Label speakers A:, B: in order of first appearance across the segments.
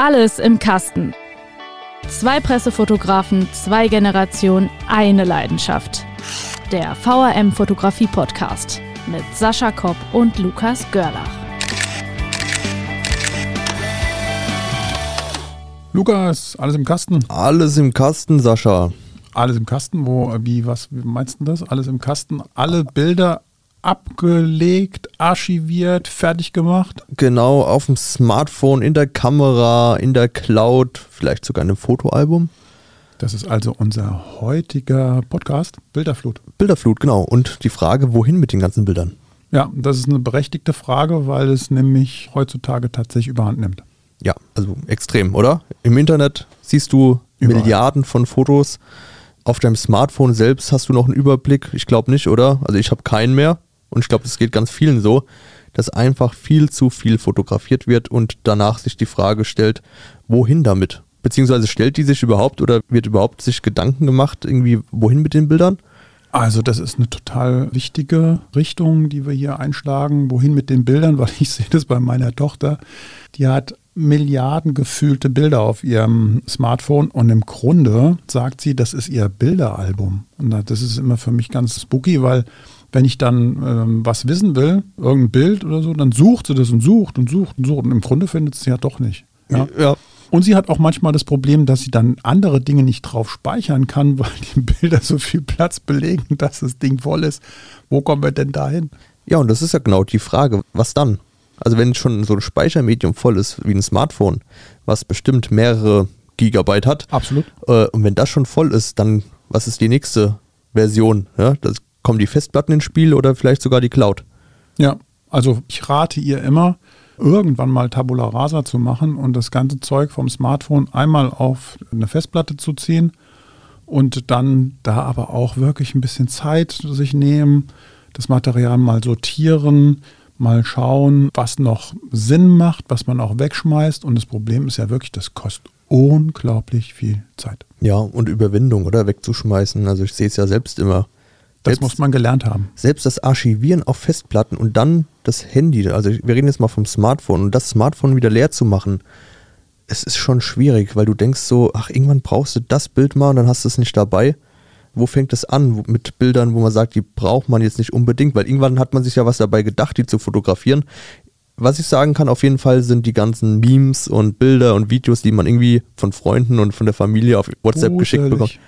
A: Alles im Kasten. Zwei Pressefotografen, zwei Generationen, eine Leidenschaft. Der VRM Fotografie Podcast mit Sascha Kopp und Lukas Görlach.
B: Lukas, alles im Kasten?
C: Alles im Kasten, Sascha.
B: Alles im Kasten? Wo, wie, was wie meinst du das? Alles im Kasten? Alle Bilder abgelegt, archiviert, fertig gemacht?
C: Genau, auf dem Smartphone, in der Kamera, in der Cloud, vielleicht sogar in einem Fotoalbum.
B: Das ist also unser heutiger Podcast, Bilderflut.
C: Bilderflut, genau. Und die Frage, wohin mit den ganzen Bildern?
B: Ja, das ist eine berechtigte Frage, weil es nämlich heutzutage tatsächlich überhand nimmt.
C: Ja, also extrem, oder? Im Internet siehst du Überall. Milliarden von Fotos. Auf deinem Smartphone selbst hast du noch einen Überblick? Ich glaube nicht, oder? Also ich habe keinen mehr. Und ich glaube, das geht ganz vielen so, dass einfach viel zu viel fotografiert wird und danach sich die Frage stellt, wohin damit? Beziehungsweise stellt die sich überhaupt oder wird überhaupt sich Gedanken gemacht, irgendwie wohin mit den Bildern?
B: Also das ist eine total wichtige Richtung, die wir hier einschlagen. Wohin mit den Bildern? Weil ich sehe das bei meiner Tochter. Die hat Milliarden gefühlte Bilder auf ihrem Smartphone und im Grunde sagt sie, das ist ihr Bilderalbum. Und das ist immer für mich ganz spooky, weil wenn ich dann ähm, was wissen will, irgendein Bild oder so, dann sucht sie das und sucht und sucht und sucht. Und im Grunde findet sie es ja doch nicht. Ja. ja. Und sie hat auch manchmal das Problem, dass sie dann andere Dinge nicht drauf speichern kann, weil die Bilder so viel Platz belegen, dass das Ding voll ist. Wo kommen wir denn dahin?
C: Ja, und das ist ja genau die Frage, was dann? Also wenn schon so ein Speichermedium voll ist wie ein Smartphone, was bestimmt mehrere Gigabyte hat.
B: Absolut.
C: Äh, und wenn das schon voll ist, dann was ist die nächste Version? Ja, das kommen die Festplatten ins Spiel oder vielleicht sogar die Cloud?
B: Ja, also ich rate ihr immer, irgendwann mal Tabula Rasa zu machen und das ganze Zeug vom Smartphone einmal auf eine Festplatte zu ziehen und dann da aber auch wirklich ein bisschen Zeit sich nehmen, das Material mal sortieren, mal schauen, was noch Sinn macht, was man auch wegschmeißt. Und das Problem ist ja wirklich, das kostet unglaublich viel Zeit.
C: Ja, und Überwindung, oder? Wegzuschmeißen. Also ich sehe es ja selbst immer.
B: Das selbst, muss man gelernt haben.
C: Selbst das Archivieren auf Festplatten und dann das Handy, also wir reden jetzt mal vom Smartphone und das Smartphone wieder leer zu machen, es ist schon schwierig, weil du denkst so, ach, irgendwann brauchst du das Bild mal und dann hast du es nicht dabei. Wo fängt es an mit Bildern, wo man sagt, die braucht man jetzt nicht unbedingt, weil irgendwann hat man sich ja was dabei gedacht, die zu fotografieren. Was ich sagen kann, auf jeden Fall sind die ganzen Memes und Bilder und Videos, die man irgendwie von Freunden und von der Familie auf WhatsApp Gruselig. geschickt bekommt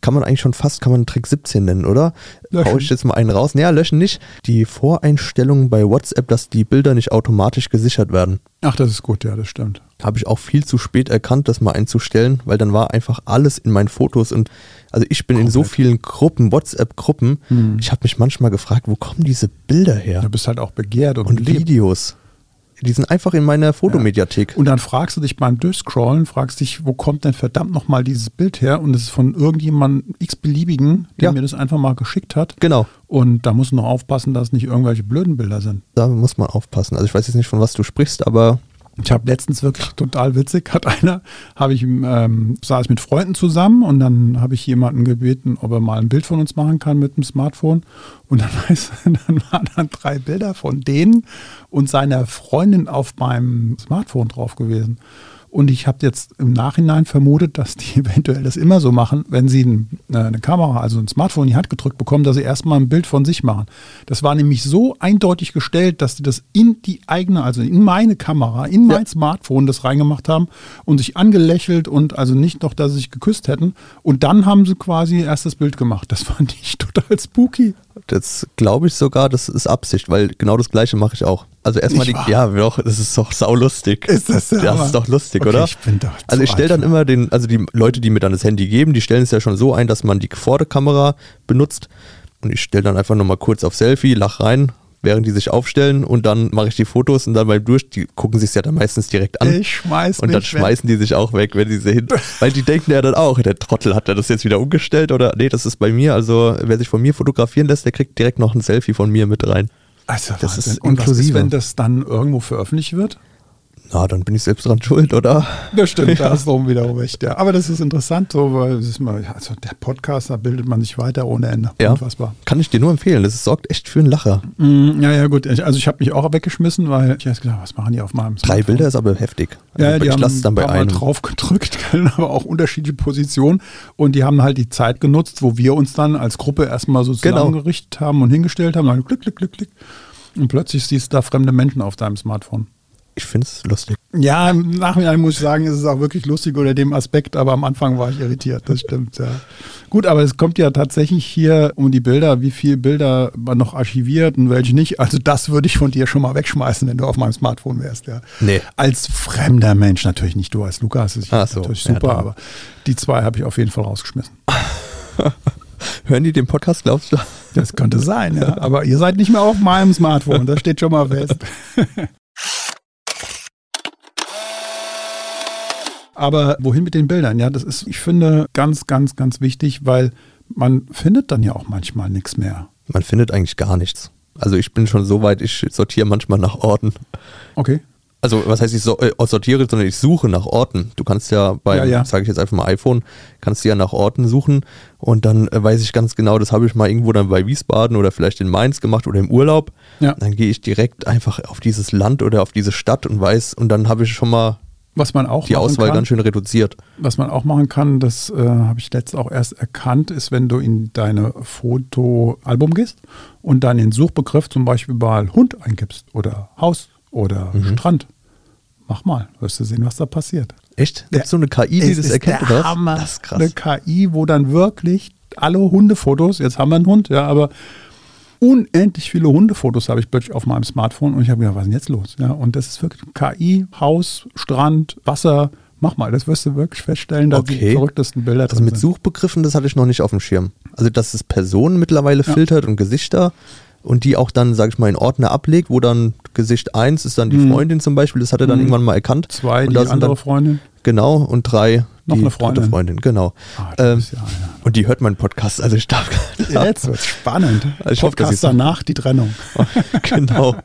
C: kann man eigentlich schon fast, kann man Trick 17 nennen, oder? Löschen. Hau ich jetzt mal einen raus. Naja, löschen nicht. Die Voreinstellungen bei WhatsApp, dass die Bilder nicht automatisch gesichert werden.
B: Ach, das ist gut, ja, das stimmt.
C: Habe ich auch viel zu spät erkannt, das mal einzustellen, weil dann war einfach alles in meinen Fotos und also ich bin Komplett. in so vielen Gruppen, WhatsApp-Gruppen, hm. ich habe mich manchmal gefragt, wo kommen diese Bilder her?
B: Du bist halt auch begehrt und,
C: und Videos. Die sind einfach in meiner Fotomediathek.
B: Ja. Und dann fragst du dich beim Durchscrollen, fragst dich, wo kommt denn verdammt nochmal dieses Bild her? Und es ist von irgendjemandem x-beliebigen, der ja. mir das einfach mal geschickt hat.
C: Genau.
B: Und da musst du noch aufpassen, dass es nicht irgendwelche blöden Bilder sind.
C: Da muss man aufpassen. Also ich weiß jetzt nicht, von was du sprichst, aber
B: ich habe letztens wirklich total witzig, hat einer, habe ich, ähm, saß mit Freunden zusammen und dann habe ich jemanden gebeten, ob er mal ein Bild von uns machen kann mit dem Smartphone. Und dann, weiß, dann waren dann drei Bilder von denen und seiner Freundin auf meinem Smartphone drauf gewesen. Und ich habe jetzt im Nachhinein vermutet, dass die eventuell das immer so machen, wenn sie äh, eine Kamera, also ein Smartphone in die Hand gedrückt bekommen, dass sie erstmal ein Bild von sich machen. Das war nämlich so eindeutig gestellt, dass sie das in die eigene, also in meine Kamera, in mein ja. Smartphone das reingemacht haben und sich angelächelt und also nicht noch, dass sie sich geküsst hätten. Und dann haben sie quasi erst das Bild gemacht. Das fand ich total spooky.
C: Das glaube ich sogar, das ist Absicht, weil genau das gleiche mache ich auch. Also erstmal die, ja, doch, das ist doch saulustig.
B: Ist das
C: der Das ist doch lustig, okay, oder? Ich bin doch also ich stelle dann immer den, also die Leute, die mir dann das Handy geben, die stellen es ja schon so ein, dass man die Vorderkamera benutzt. Und ich stelle dann einfach nochmal kurz auf Selfie, lach rein, während die sich aufstellen und dann mache ich die Fotos und dann beim Durch, die gucken sich ja dann meistens direkt an.
B: Ich schmeiß
C: Und dann schmeißen weg. die sich auch weg, wenn sie hin. Weil die denken ja dann auch, der Trottel hat er das jetzt wieder umgestellt oder nee, das ist bei mir. Also wer sich von mir fotografieren lässt, der kriegt direkt noch ein Selfie von mir mit rein.
B: Also das Wahnsinn. ist inklusive. Und was ist, wenn das dann irgendwo veröffentlicht wird?
C: Na, dann bin ich selbst dran schuld, oder?
B: Das stimmt, da hast du wiederum recht, ja. Aber das ist interessant, so, weil ist mal, also der Podcast, da bildet man sich weiter ohne Ende.
C: Ja.
B: Unfassbar.
C: Kann ich dir nur empfehlen. Das sorgt echt für einen Lacher.
B: Mm, ja, ja, gut. Ich- Also ich habe mich auch weggeschmissen, weil ich habe gedacht, was machen die auf meinem
C: Drei
B: Smartphone?
C: Bilder ist aber heftig. Also
B: Ja, die
C: ich
B: haben
C: lasse es dann bei einem.
B: drauf gedrückt, aber auch unterschiedliche Positionen. Und die haben halt die Zeit genutzt, wo wir uns dann als Gruppe erstmal so
C: Genau.
B: zusammengerichtet haben und hingestellt haben. Dann klick, klick, klick, klick. Und plötzlich siehst du da fremde Menschen auf deinem Smartphone.
C: Ich finde es lustig.
B: Ja, im Nachhinein muss ich sagen, ist es auch wirklich lustig unter dem Aspekt, aber am Anfang war ich irritiert, das stimmt, ja. Gut, aber es kommt ja tatsächlich hier um die Bilder, wie viele Bilder man noch archiviert und welche nicht. Also das würde ich von dir schon mal wegschmeißen, wenn du auf meinem Smartphone wärst, ja.
C: Nee.
B: Als fremder Mensch, natürlich nicht du als Lukas, das ist
C: Ach so,
B: natürlich
C: ja,
B: super,
C: dann.
B: aber die zwei habe ich auf jeden Fall rausgeschmissen.
C: Hören die den Podcast, glaubst du?
B: Das könnte sein, ja. Aber ihr seid nicht mehr auf meinem Smartphone, das steht schon mal fest. Aber wohin mit den Bildern? Ja, das ist, ich finde, ganz, ganz, ganz wichtig, weil man findet dann ja auch manchmal nichts mehr.
C: Man findet eigentlich gar nichts. Also ich bin schon so weit, ich sortiere manchmal nach Orten.
B: Okay.
C: Also was heißt ich äh, sortiere, sondern ich suche nach Orten. Du kannst ja beim,
B: Ja, ja.
C: sage ich jetzt einfach mal iPhone, kannst du ja nach Orten suchen und dann äh, weiß ich ganz genau, das habe ich mal irgendwo dann bei Wiesbaden oder vielleicht in Mainz gemacht oder im Urlaub.
B: Ja.
C: Dann gehe ich direkt einfach auf dieses Land oder auf diese Stadt und weiß und dann habe ich schon mal
B: Was man auch
C: die
B: machen
C: Auswahl
B: kann,
C: ganz schön reduziert.
B: was man auch machen kann, das äh, habe ich letztens auch erst erkannt, ist, wenn du in deine Fotoalbum gehst und dann den Suchbegriff zum Beispiel mal Hund eingibst oder Haus oder
C: Mhm.
B: Strand. Mach mal, wirst du sehen, was da passiert.
C: Echt? Gibt es so eine KI, die das
B: ist
C: erkennt
B: der
C: oder was?
B: Hammer.
C: Das ist krass.
B: Eine KI, wo dann wirklich alle Hundefotos, jetzt haben wir einen Hund, ja, aber unendlich viele Hundefotos habe ich plötzlich auf meinem Smartphone und ich habe gedacht, was ist denn jetzt los? Ja, und das ist wirklich KI, Haus, Strand, Wasser. Mach mal, das wirst du wirklich feststellen, dass die
C: Okay.
B: verrücktesten Bilder
C: Also mit
B: sind.
C: Suchbegriffen, das hatte ich noch nicht auf dem Schirm. Also dass es Personen mittlerweile
B: Ja.
C: filtert und Gesichter und die auch dann, sag ich mal, in Ordner ablegt, wo dann Gesicht 1 ist dann die
B: Mhm.
C: Freundin zum Beispiel, das hat er dann
B: Mhm.
C: irgendwann mal erkannt.
B: Zwei,
C: und
B: die andere
C: dann,
B: Freundin.
C: Genau, und drei
B: Noch
C: die
B: eine Freundin.
C: Freundin, genau.
B: Ah,
C: Ähm,
B: ja, ja.
C: Und die hört meinen Podcast, also ich darf
B: Jetzt wird spannend.
C: Also ich hoffe,
B: Podcast
C: ich's-
B: danach, die Trennung.
C: genau.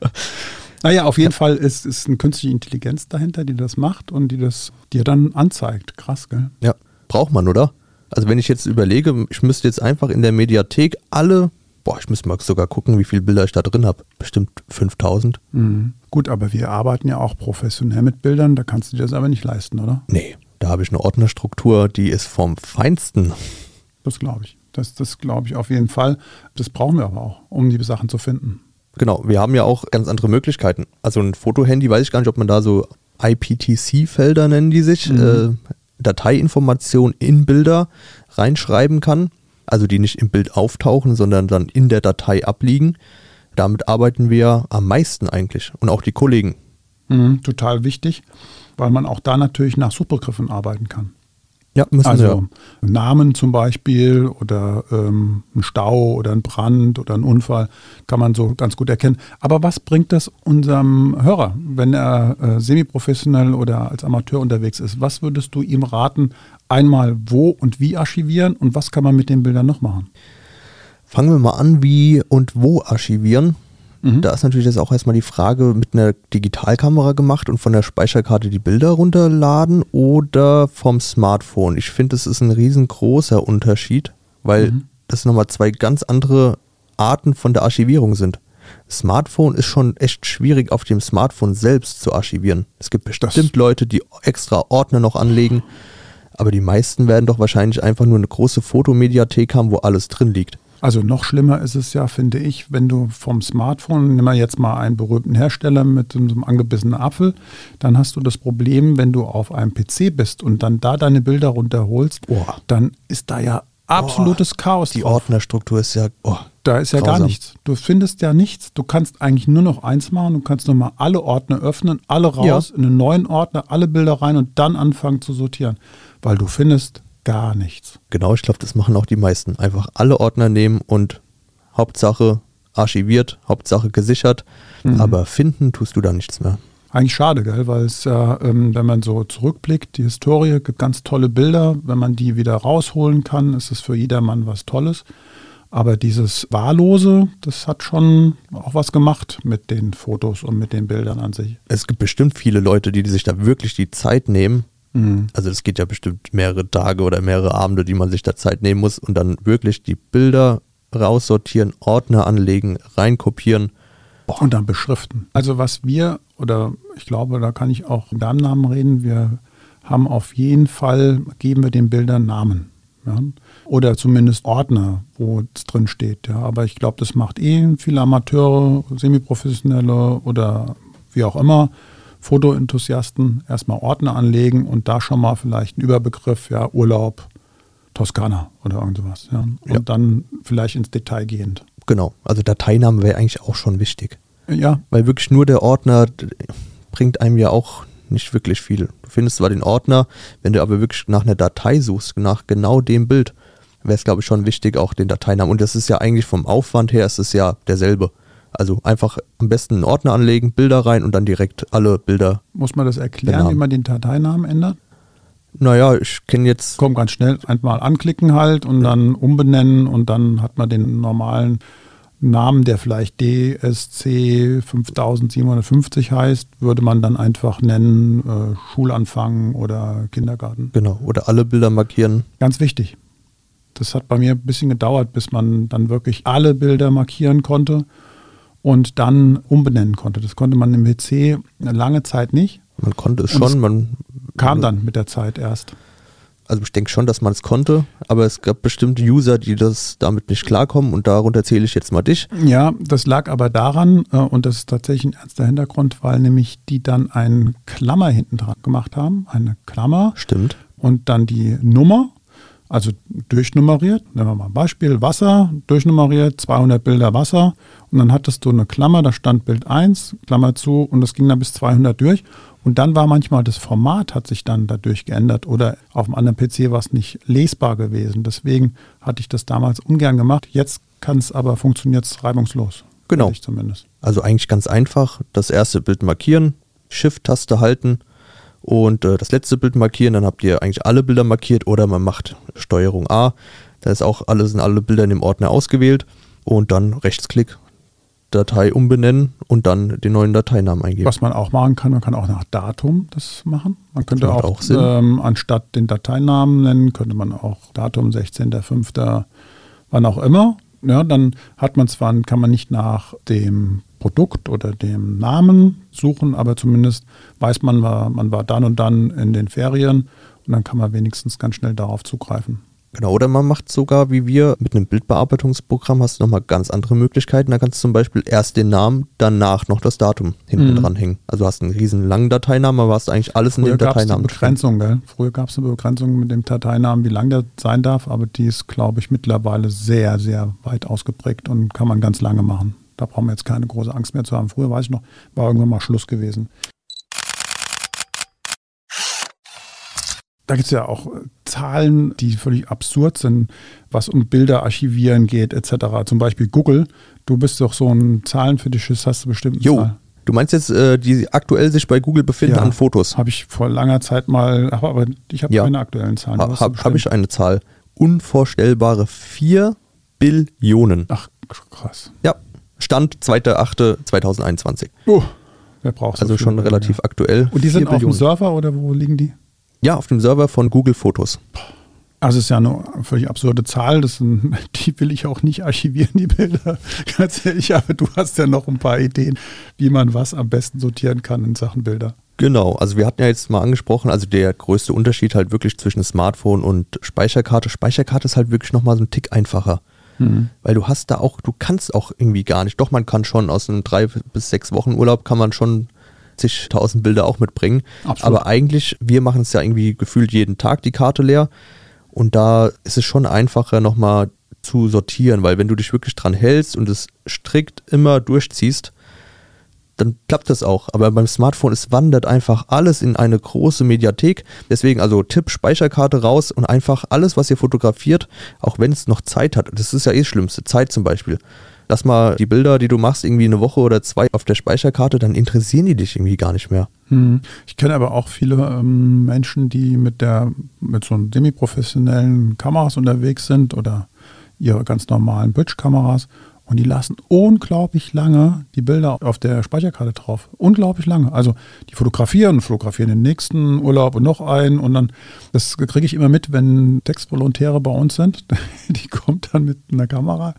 B: Naja, auf jeden Fall ist, ist eine künstliche Intelligenz dahinter, die das macht und die das dir dann anzeigt. Krass, gell?
C: Ja, braucht man, oder? Also wenn ich jetzt überlege, ich müsste jetzt einfach in der Mediathek alle, boah, ich müsste mal sogar gucken, wie viele Bilder ich da drin habe. Bestimmt 5000.
B: Mhm. Gut, aber wir arbeiten ja auch professionell mit Bildern, da kannst du dir das aber nicht leisten, oder?
C: Nee, da habe ich eine Ordnerstruktur, die ist vom Feinsten.
B: Das glaube ich. Das, das glaube ich auf jeden Fall. Das brauchen wir aber auch, um die Sachen zu finden.
C: Genau, wir haben ja auch ganz andere Möglichkeiten. Also ein Fotohandy, weiß ich gar nicht, ob man da so IPTC-Felder nennen die sich,
B: Mhm.
C: äh, Dateiinformationen in Bilder reinschreiben kann. Also die nicht im Bild auftauchen, sondern dann in der Datei abliegen. Damit arbeiten wir am meisten eigentlich und auch die Kollegen.
B: Mhm, total wichtig, weil man auch da natürlich nach Suchbegriffen arbeiten kann.
C: Ja, müssen
B: Also
C: wir.
B: Namen zum Beispiel oder ähm, ein Stau oder ein Brand oder ein Unfall kann man so ganz gut erkennen. Aber was bringt das unserem Hörer, wenn er äh, semiprofessionell oder als Amateur unterwegs ist? Was würdest du ihm raten, einmal wo und wie archivieren und was kann man mit den Bildern noch machen?
C: Fangen wir mal an, wie und wo archivieren.
B: Mhm.
C: Da ist natürlich jetzt auch erstmal die Frage, mit einer Digitalkamera gemacht und von der Speicherkarte die Bilder runterladen oder vom Smartphone. Ich finde, das ist ein riesengroßer Unterschied, weil
B: Mhm.
C: das nochmal zwei ganz andere Arten von der Archivierung sind. Smartphone ist schon echt schwierig auf dem Smartphone selbst zu archivieren. Es gibt bestimmt Leute, die extra Ordner noch anlegen, aber die meisten werden doch wahrscheinlich einfach nur eine große Fotomediathek haben, wo alles drin liegt.
B: Also noch schlimmer ist es ja, finde ich, wenn du vom Smartphone, nimm mal jetzt mal einen berühmten Hersteller mit so einem angebissenen Apfel, dann hast du das Problem, wenn du auf einem PC bist und dann da deine Bilder runterholst,
C: Boah.
B: dann ist da ja absolutes Chaos
C: Die
B: drauf.
C: Ordnerstruktur ist ja. Oh,
B: Da ist ja gar
C: grausam.
B: nichts. Du findest ja nichts. Du kannst eigentlich nur noch eins machen. Du kannst nur mal alle Ordner öffnen, alle raus, in einen neuen Ordner, alle Bilder rein und dann anfangen zu sortieren. Weil du findest gar nichts.
C: Genau, ich glaube, das machen auch die meisten. Einfach alle Ordner nehmen und Hauptsache archiviert, Hauptsache gesichert,
B: Mhm.
C: aber finden tust du da nichts mehr.
B: Eigentlich schade, gell? weil es ja, ähm, wenn man so zurückblickt, die Historie gibt ganz tolle Bilder. Wenn man die wieder rausholen kann, ist es für jedermann was Tolles. Aber dieses Wahllose, das hat schon auch was gemacht mit den Fotos und mit den Bildern an sich.
C: Es gibt bestimmt viele Leute, die sich da wirklich die Zeit nehmen.
B: Mhm.
C: Also es geht ja bestimmt mehrere Tage oder mehrere Abende, die man sich da Zeit nehmen muss und dann wirklich die Bilder raussortieren, Ordner anlegen, reinkopieren.
B: Und dann beschriften. Also was wir, oder ich glaube, da kann ich auch in deinem Namen reden, wir haben auf jeden Fall, geben wir den Bildern Namen. Ja? Oder zumindest Ordner, wo es drin steht. Ja? Aber ich glaube, das macht eh viele Amateure, Semiprofessionelle oder wie auch immer, Fotoenthusiasten, erstmal Ordner anlegen und da schon mal vielleicht einen Überbegriff, ja, Urlaub, Toskana oder irgendwas. Ja? Und
C: Ja.
B: dann vielleicht ins Detail gehend.
C: Genau, also Dateinamen wäre eigentlich auch schon wichtig.
B: Ja,
C: Weil wirklich nur der Ordner d- bringt einem ja auch nicht wirklich viel. Du findest zwar den Ordner, wenn du aber wirklich nach einer Datei suchst, nach genau dem Bild, wäre es, glaube ich, schon wichtig, auch den Dateinamen. Und das ist ja eigentlich vom Aufwand her, ist es ja derselbe. Also einfach am besten einen Ordner anlegen, Bilder rein und dann direkt alle Bilder.
B: muss man das erklären, wie man den Dateinamen ändert?
C: Naja, ich kenne jetzt,
B: Kommt ganz schnell, einmal anklicken halt und dann umbenennen und dann hat man den normalen Namen, der vielleicht DSC 5750 heißt, würde man dann einfach nennen äh, Schulanfang oder Kindergarten.
C: genau, oder alle Bilder markieren.
B: Ganz wichtig. Das hat bei mir ein bisschen gedauert, bis man dann wirklich alle Bilder markieren konnte und dann umbenennen konnte. Das konnte man im PC eine lange Zeit nicht.
C: Man konnte es
B: Und es
C: schon, man
B: Kam dann mit der Zeit erst.
C: Also ich denke schon, dass man es konnte, aber es gab bestimmte User, die das damit nicht klarkommen und darunter zähle ich jetzt mal dich.
B: Ja, das lag aber daran, äh, und das ist tatsächlich ein ernster Hintergrund, weil nämlich die dann einen Klammer hinten dran gemacht haben, eine Klammer
C: Stimmt.
B: und dann die Nummer, also durchnummeriert. Nehmen wir mal ein Beispiel, Wasser, durchnummeriert, 200 Bilder Wasser und dann hattest du eine Klammer, da stand Bild 1, Klammer zu und das ging dann bis 200 durch. Und dann war manchmal das Format hat sich dann dadurch geändert oder auf einem anderen PC war es nicht lesbar gewesen. Deswegen hatte ich das damals ungern gemacht. Jetzt kann es aber funktioniert es reibungslos.
C: Genau. Also eigentlich ganz einfach. Das erste Bild markieren, Shift-Taste halten und äh, das letzte Bild markieren. Dann habt ihr eigentlich alle Bilder markiert oder man macht Steuerung A. Da ist auch alle, sind alle Bilder in dem Ordner ausgewählt und dann Rechtsklick, Datei umbenennen und dann den neuen Dateinamen eingeben.
B: Was man auch machen kann, man kann auch nach Datum das machen. Man könnte auch,
C: auch.
B: Ähm, anstatt den Dateinamen nennen, könnte man auch Datum 16.05. wann auch immer. Ja, dann hat man zwar, kann man nicht nach dem Produkt oder dem Namen suchen, aber zumindest weiß man, war, man war dann und dann in den Ferien und dann kann man wenigstens ganz schnell darauf zugreifen.
C: Genau, oder man macht sogar, wie wir, mit einem Bildbearbeitungsprogramm hast du nochmal ganz andere Möglichkeiten. Da kannst du zum Beispiel erst den Namen, danach noch das Datum hinten
B: Mhm.
C: dranhängen. Also hast einen riesen langen Dateinamen, aber hast eigentlich alles in
B: Früher
C: dem
B: es eine
C: Dateinamen drin.
B: Begrenzung, gell? Früher gab es eine Begrenzung mit dem Dateinamen, wie lang der sein darf, aber die ist, glaube ich, mittlerweile sehr, sehr weit ausgeprägt und kann man ganz lange machen. Da brauchen wir jetzt keine große Angst mehr zu haben. Früher weiß ich noch, war irgendwann mal Schluss gewesen. Da gibt es ja auch äh, Zahlen, die völlig absurd sind, was um Bilder archivieren geht, etc. Zum Beispiel Google. Du bist doch so ein Zahlenfetischist, hast du bestimmt
C: Jo,
B: Zahl.
C: du meinst jetzt, äh, die aktuell sich bei Google befinden
B: Ja.
C: an Fotos?
B: Habe ich vor langer Zeit mal, aber aber ich habe
C: Ja.
B: keine aktuellen Zahlen.
C: Ha, Habe hab ich eine Zahl. Unvorstellbare 4 Billionen.
B: Ach, krass.
C: Ja, Stand 2.8.2021.
B: Oh, wer braucht so
C: Also
B: viel
C: schon
B: Bilder?
C: relativ aktuell.
B: Und die
C: 4
B: sind auf dem. Server oder wo liegen die?
C: Ja, auf dem Server von Google Fotos.
B: Also es ist ja eine völlig absurde Zahl. Das sind, die will ich auch nicht archivieren, die Bilder. Ganz ehrlich, aber du hast ja noch ein paar Ideen, wie man was am besten sortieren kann in Sachen Bilder.
C: Genau, also wir hatten ja jetzt mal angesprochen, also der größte Unterschied halt wirklich zwischen Smartphone und Speicherkarte. Speicherkarte ist halt wirklich nochmal so ein Tick einfacher. Weil du hast da auch, du kannst auch irgendwie gar nicht. Doch, man kann schon aus einem drei bis sechs Wochen Urlaub kann man schon zigtausend Bilder auch mitbringen.
B: Absolut.
C: Aber eigentlich, wir machen es ja irgendwie gefühlt jeden Tag die Karte leer. Und da ist es schon einfacher nochmal zu sortieren, weil wenn du dich wirklich dran hältst und es strikt immer durchziehst, dann klappt das auch. Aber beim Smartphone, es wandert einfach alles in eine große Mediathek. Deswegen also Tipp, Speicherkarte raus und einfach alles, was ihr fotografiert, auch wenn es noch Zeit hat. Das ist ja eh das Schlimmste, Zeit zum Beispiel. Lass mal die Bilder, die du machst, irgendwie eine Woche oder zwei auf der Speicherkarte, dann interessieren die dich irgendwie gar nicht mehr.
B: Hm. Ich kenne aber auch viele ähm, Menschen, die mit der mit so semi-professionellen Kameras unterwegs sind oder ihre ganz normalen Bridge-Kameras und die lassen unglaublich lange die Bilder auf der Speicherkarte drauf. Unglaublich lange. Also die fotografieren, fotografieren den nächsten Urlaub und noch einen. Und dann, das kriege ich immer mit, wenn Textvolontäre bei uns sind. Die kommt dann mit einer Kamera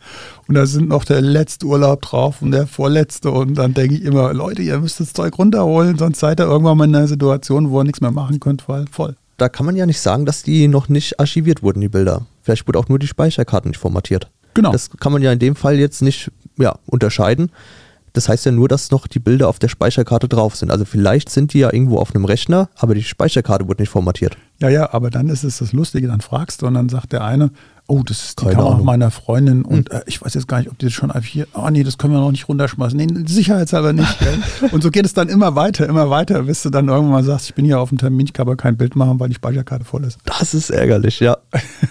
B: und da sind noch der letzte Urlaub drauf und der vorletzte. Und dann denke ich immer, Leute, ihr müsst das Zeug runterholen, sonst seid ihr irgendwann mal in einer Situation, wo ihr nichts mehr machen könnt, weil voll.
C: Da kann man ja nicht sagen, dass die noch nicht archiviert wurden, die Bilder. Vielleicht wurde auch nur die Speicherkarte nicht formatiert.
B: Genau.
C: Das kann man ja in dem Fall jetzt nicht ja, unterscheiden. Das heißt ja nur, dass noch die Bilder auf der Speicherkarte drauf sind. Also vielleicht sind die ja irgendwo auf einem Rechner, aber die Speicherkarte wurde nicht formatiert.
B: Ja, ja, aber dann ist es das Lustige, dann fragst du und dann sagt der eine, oh, das ist die
C: Keine
B: Kamera
C: Ahnung.
B: meiner Freundin und äh, ich weiß jetzt gar nicht, ob die das schon F4, oh nee, das können wir noch nicht runterschmeißen. Nee, sicherheitshalber nicht. Gell? und so geht es dann immer weiter, immer weiter, bis du dann irgendwann mal sagst, ich bin hier auf dem Termin, ich kann aber kein Bild machen, weil die Speicherkarte voll ist.
C: Das ist ärgerlich, ja.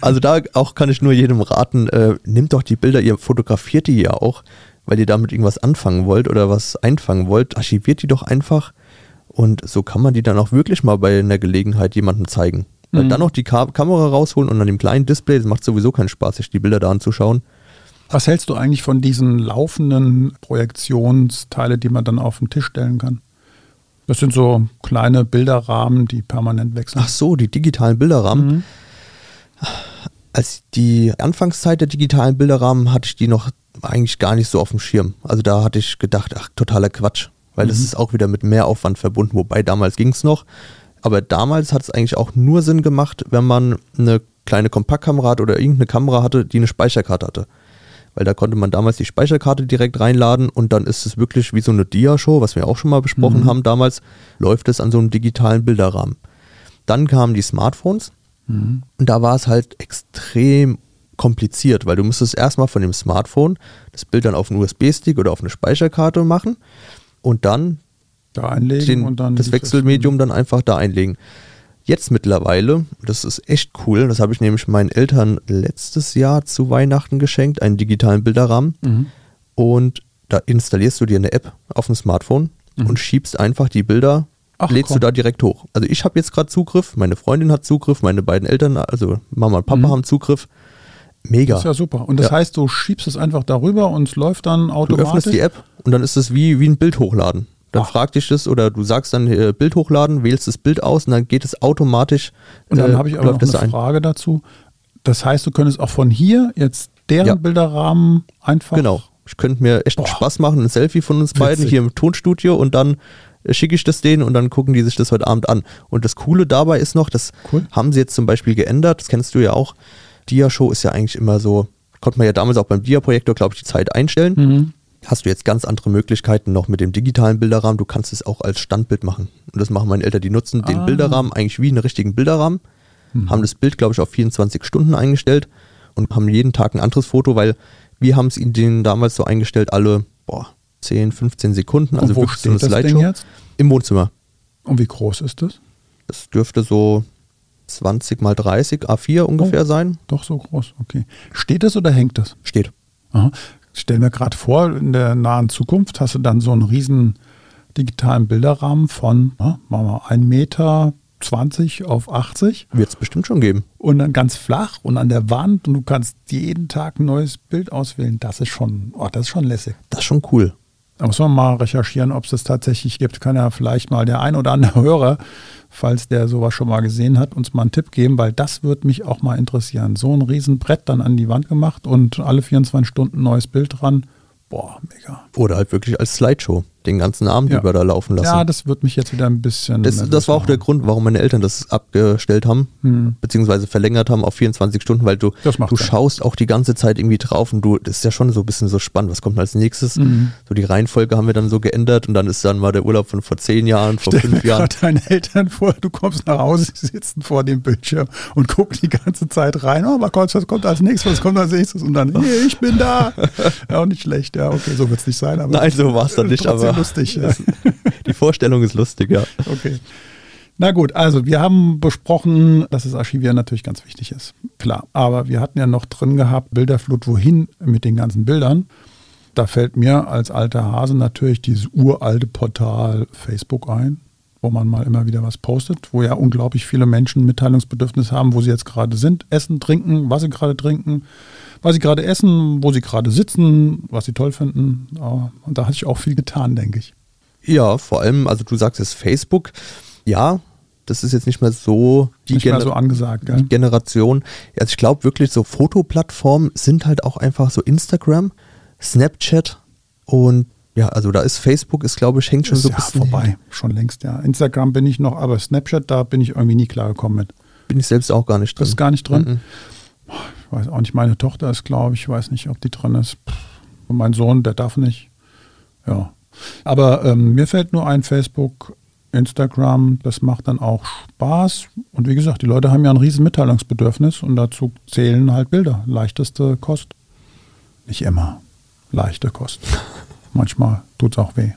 C: Also da auch kann ich nur jedem raten, äh, nehmt doch die Bilder, ihr fotografiert die ja auch, weil ihr damit irgendwas anfangen wollt oder was einfangen wollt, archiviert die doch einfach und so kann man die dann auch wirklich mal bei einer Gelegenheit jemandem zeigen. Weil
B: Mhm.
C: dann noch die Ka Kamera rausholen und an dem kleinen Display, das macht sowieso keinen Spaß, sich die Bilder da anzuschauen.
B: Was hältst du eigentlich von diesen laufenden Projektionsteile, die man dann auf den Tisch stellen kann? Das sind so kleine Bilderrahmen, die permanent wechseln.
C: Ach so, die digitalen Bilderrahmen.
B: Mhm.
C: Als die Anfangszeit der digitalen Bilderrahmen hatte ich die noch eigentlich gar nicht so auf dem Schirm. Also da hatte ich gedacht, ach, totaler Quatsch. Weil das
B: Mhm.
C: ist auch wieder mit Mehraufwand verbunden, wobei damals ging es noch. Aber damals hat es eigentlich auch nur Sinn gemacht, wenn man eine kleine Kompaktkamera hatte oder irgendeine Kamera hatte, die eine Speicherkarte hatte. Weil da konnte man damals die Speicherkarte direkt reinladen und dann ist es wirklich wie so eine Dia-Show, was wir auch schon mal besprochen
B: Mhm.
C: haben damals, läuft es an so einem digitalen Bilderrahmen. Dann kamen die Smartphones
B: Mhm.
C: und da war es halt extrem kompliziert, weil du musstest erstmal von dem Smartphone das Bild dann auf einen USB-Stick oder auf eine Speicherkarte machen und dann
B: Da einlegen
C: den,
B: und dann
C: das Wechselmedium dann einfach da einlegen. Jetzt mittlerweile, das ist echt cool, das habe ich nämlich meinen Eltern letztes Jahr zu Weihnachten geschenkt, einen digitalen Bilderrahmen.
B: Mhm.
C: Und da installierst du dir eine App auf dem Smartphone
B: Mhm.
C: und schiebst einfach die Bilder,
B: Ach,
C: lädst
B: komm.
C: du da direkt hoch. Also ich habe jetzt gerade Zugriff, meine Freundin hat Zugriff, meine beiden Eltern, also Mama und Papa
B: Mhm.
C: haben Zugriff. Mega.
B: Das ist ja super. Und das
C: Ja.
B: heißt, du schiebst es einfach darüber und es läuft dann
C: Du
B: automatisch.
C: öffnest die App und dann ist es wie, wie ein Bild hochladen. Dann
B: Ach.
C: fragt dich das oder du sagst dann äh, Bild hochladen, wählst das Bild aus und dann geht es automatisch.
B: Und dann
C: äh,
B: habe ich aber noch eine
C: ein.
B: Frage dazu. Das heißt, du könntest auch von hier jetzt deren
C: Ja.
B: Bilderrahmen einfach.
C: Genau. Ich könnte mir echt
B: Boah.
C: Spaß machen, ein Selfie von uns beiden
B: Witzig.
C: hier im Tonstudio und dann äh, schicke ich das denen und dann gucken die sich das heute Abend an. Und das Coole dabei ist noch, das
B: Cool.
C: haben sie jetzt zum Beispiel geändert, das kennst du ja auch. Dia-Show ist ja eigentlich immer so, konnte man ja damals auch beim Dia-Projektor, glaube ich, die Zeit einstellen.
B: Mhm.
C: Hast du jetzt ganz andere Möglichkeiten noch mit dem digitalen Bilderrahmen. Du kannst es auch als Standbild machen. Und das machen meine Eltern. Die nutzen den
B: Ah.
C: Bilderrahmen eigentlich wie einen richtigen Bilderrahmen,
B: Mhm.
C: haben das Bild, glaube ich, auf 24 Stunden eingestellt und haben jeden Tag ein anderes Foto, weil wir haben es ihnen damals so eingestellt, alle boah, 10, 15 Sekunden. Also
B: und wo
C: wirklich so eine
B: steht das Ding jetzt?
C: Im Wohnzimmer.
B: Und wie groß ist das?
C: Das dürfte so 20 mal 30 A4 ungefähr
B: Oh.
C: sein.
B: Doch so groß, okay. Steht das oder hängt das?
C: Steht.
B: Aha. Stell mir gerade vor, in der nahen Zukunft hast du dann so einen riesen digitalen Bilderrahmen von, na, machen wir 1,20 Meter auf 80
C: Wird es bestimmt schon geben.
B: und dann ganz flach und an der Wand und du kannst jeden Tag ein neues Bild auswählen. Das ist schon, oh, das ist schon lässig.
C: Das ist schon cool.
B: Da muss man mal recherchieren, ob es das tatsächlich gibt. Kann ja vielleicht mal der ein oder andere Hörer, falls der sowas schon mal gesehen hat, uns mal einen Tipp geben, weil das würde mich auch mal interessieren. So ein Riesenbrett dann an die Wand gemacht und alle 24 Stunden neues Bild dran. Boah, mega.
C: Oder halt wirklich als Slideshow den ganzen Abend
B: Ja.
C: über da laufen lassen.
B: Ja, das wird mich jetzt wieder ein bisschen.
C: Das, das war auch der. Grund, warum meine Eltern das abgestellt haben,
B: Hm.
C: beziehungsweise verlängert haben auf 24 Stunden, weil du, du schaust auch die ganze Zeit irgendwie drauf und du, das ist ja schon so ein bisschen so spannend, was kommt als nächstes.
B: Mhm.
C: So die Reihenfolge haben wir dann so geändert und dann ist dann mal der Urlaub von vor zehn Jahren, vor
B: Stell mir
C: fünf Jahren.
B: gerade deine Eltern vor, du kommst nach Hause, sie sitzen vor dem Bildschirm und gucken die ganze Zeit rein. Oh, mal kurz, was kommt als nächstes, was kommt als nächstes? Und dann, hey, ich bin da. Ja, auch nicht schlecht. Ja, okay, so wird es nicht sein. Aber
C: Nein, so war es dann nicht,
B: trotzdem lustig. Ja.
C: die Vorstellung ist lustig, ja.
B: Okay. Na gut, also wir haben besprochen, dass das Archivieren natürlich ganz wichtig ist. Klar, aber wir hatten ja noch drin gehabt, Bilderflut, wohin mit den ganzen Bildern. Da fällt mir als alter Hase natürlich dieses uralte Portal Facebook ein. Wo man mal immer wieder was postet, wo ja unglaublich viele Menschen Mitteilungsbedürfnis haben, wo sie jetzt gerade sind, essen, trinken, was sie gerade trinken, was sie gerade essen, wo sie gerade sitzen, was sie toll finden. Und da hat sich auch viel getan, denke ich.
C: Ja, vor allem, also du sagst es Facebook, ja, das ist jetzt nicht mehr so
B: die Gener so angesagt,
C: gell? Generation. Also ich glaube wirklich, so Fotoplattformen sind halt auch einfach so Instagram, Snapchat und ja, also da ist Facebook, ist glaube ich, hängt schon ist so ein
B: ja, bisschen vorbei. Hin. Schon längst, ja. Instagram bin ich noch, aber Snapchat, da bin ich irgendwie nie klar gekommen mit.
C: Bin ich selbst auch gar nicht
B: drin. Ist gar nicht drin. Mhm. Ich weiß auch nicht, meine Tochter ist, glaube ich, ich weiß nicht, ob die drin ist. Und mein Sohn, der darf nicht. Ja. Aber ähm, mir fällt nur ein Facebook, Instagram, das macht dann auch Spaß. Und wie gesagt, die Leute haben ja ein riesen Mitteilungsbedürfnis und dazu zählen halt Bilder. Leichteste Kost. Nicht immer. Leichte Kost. manchmal tut es auch weh.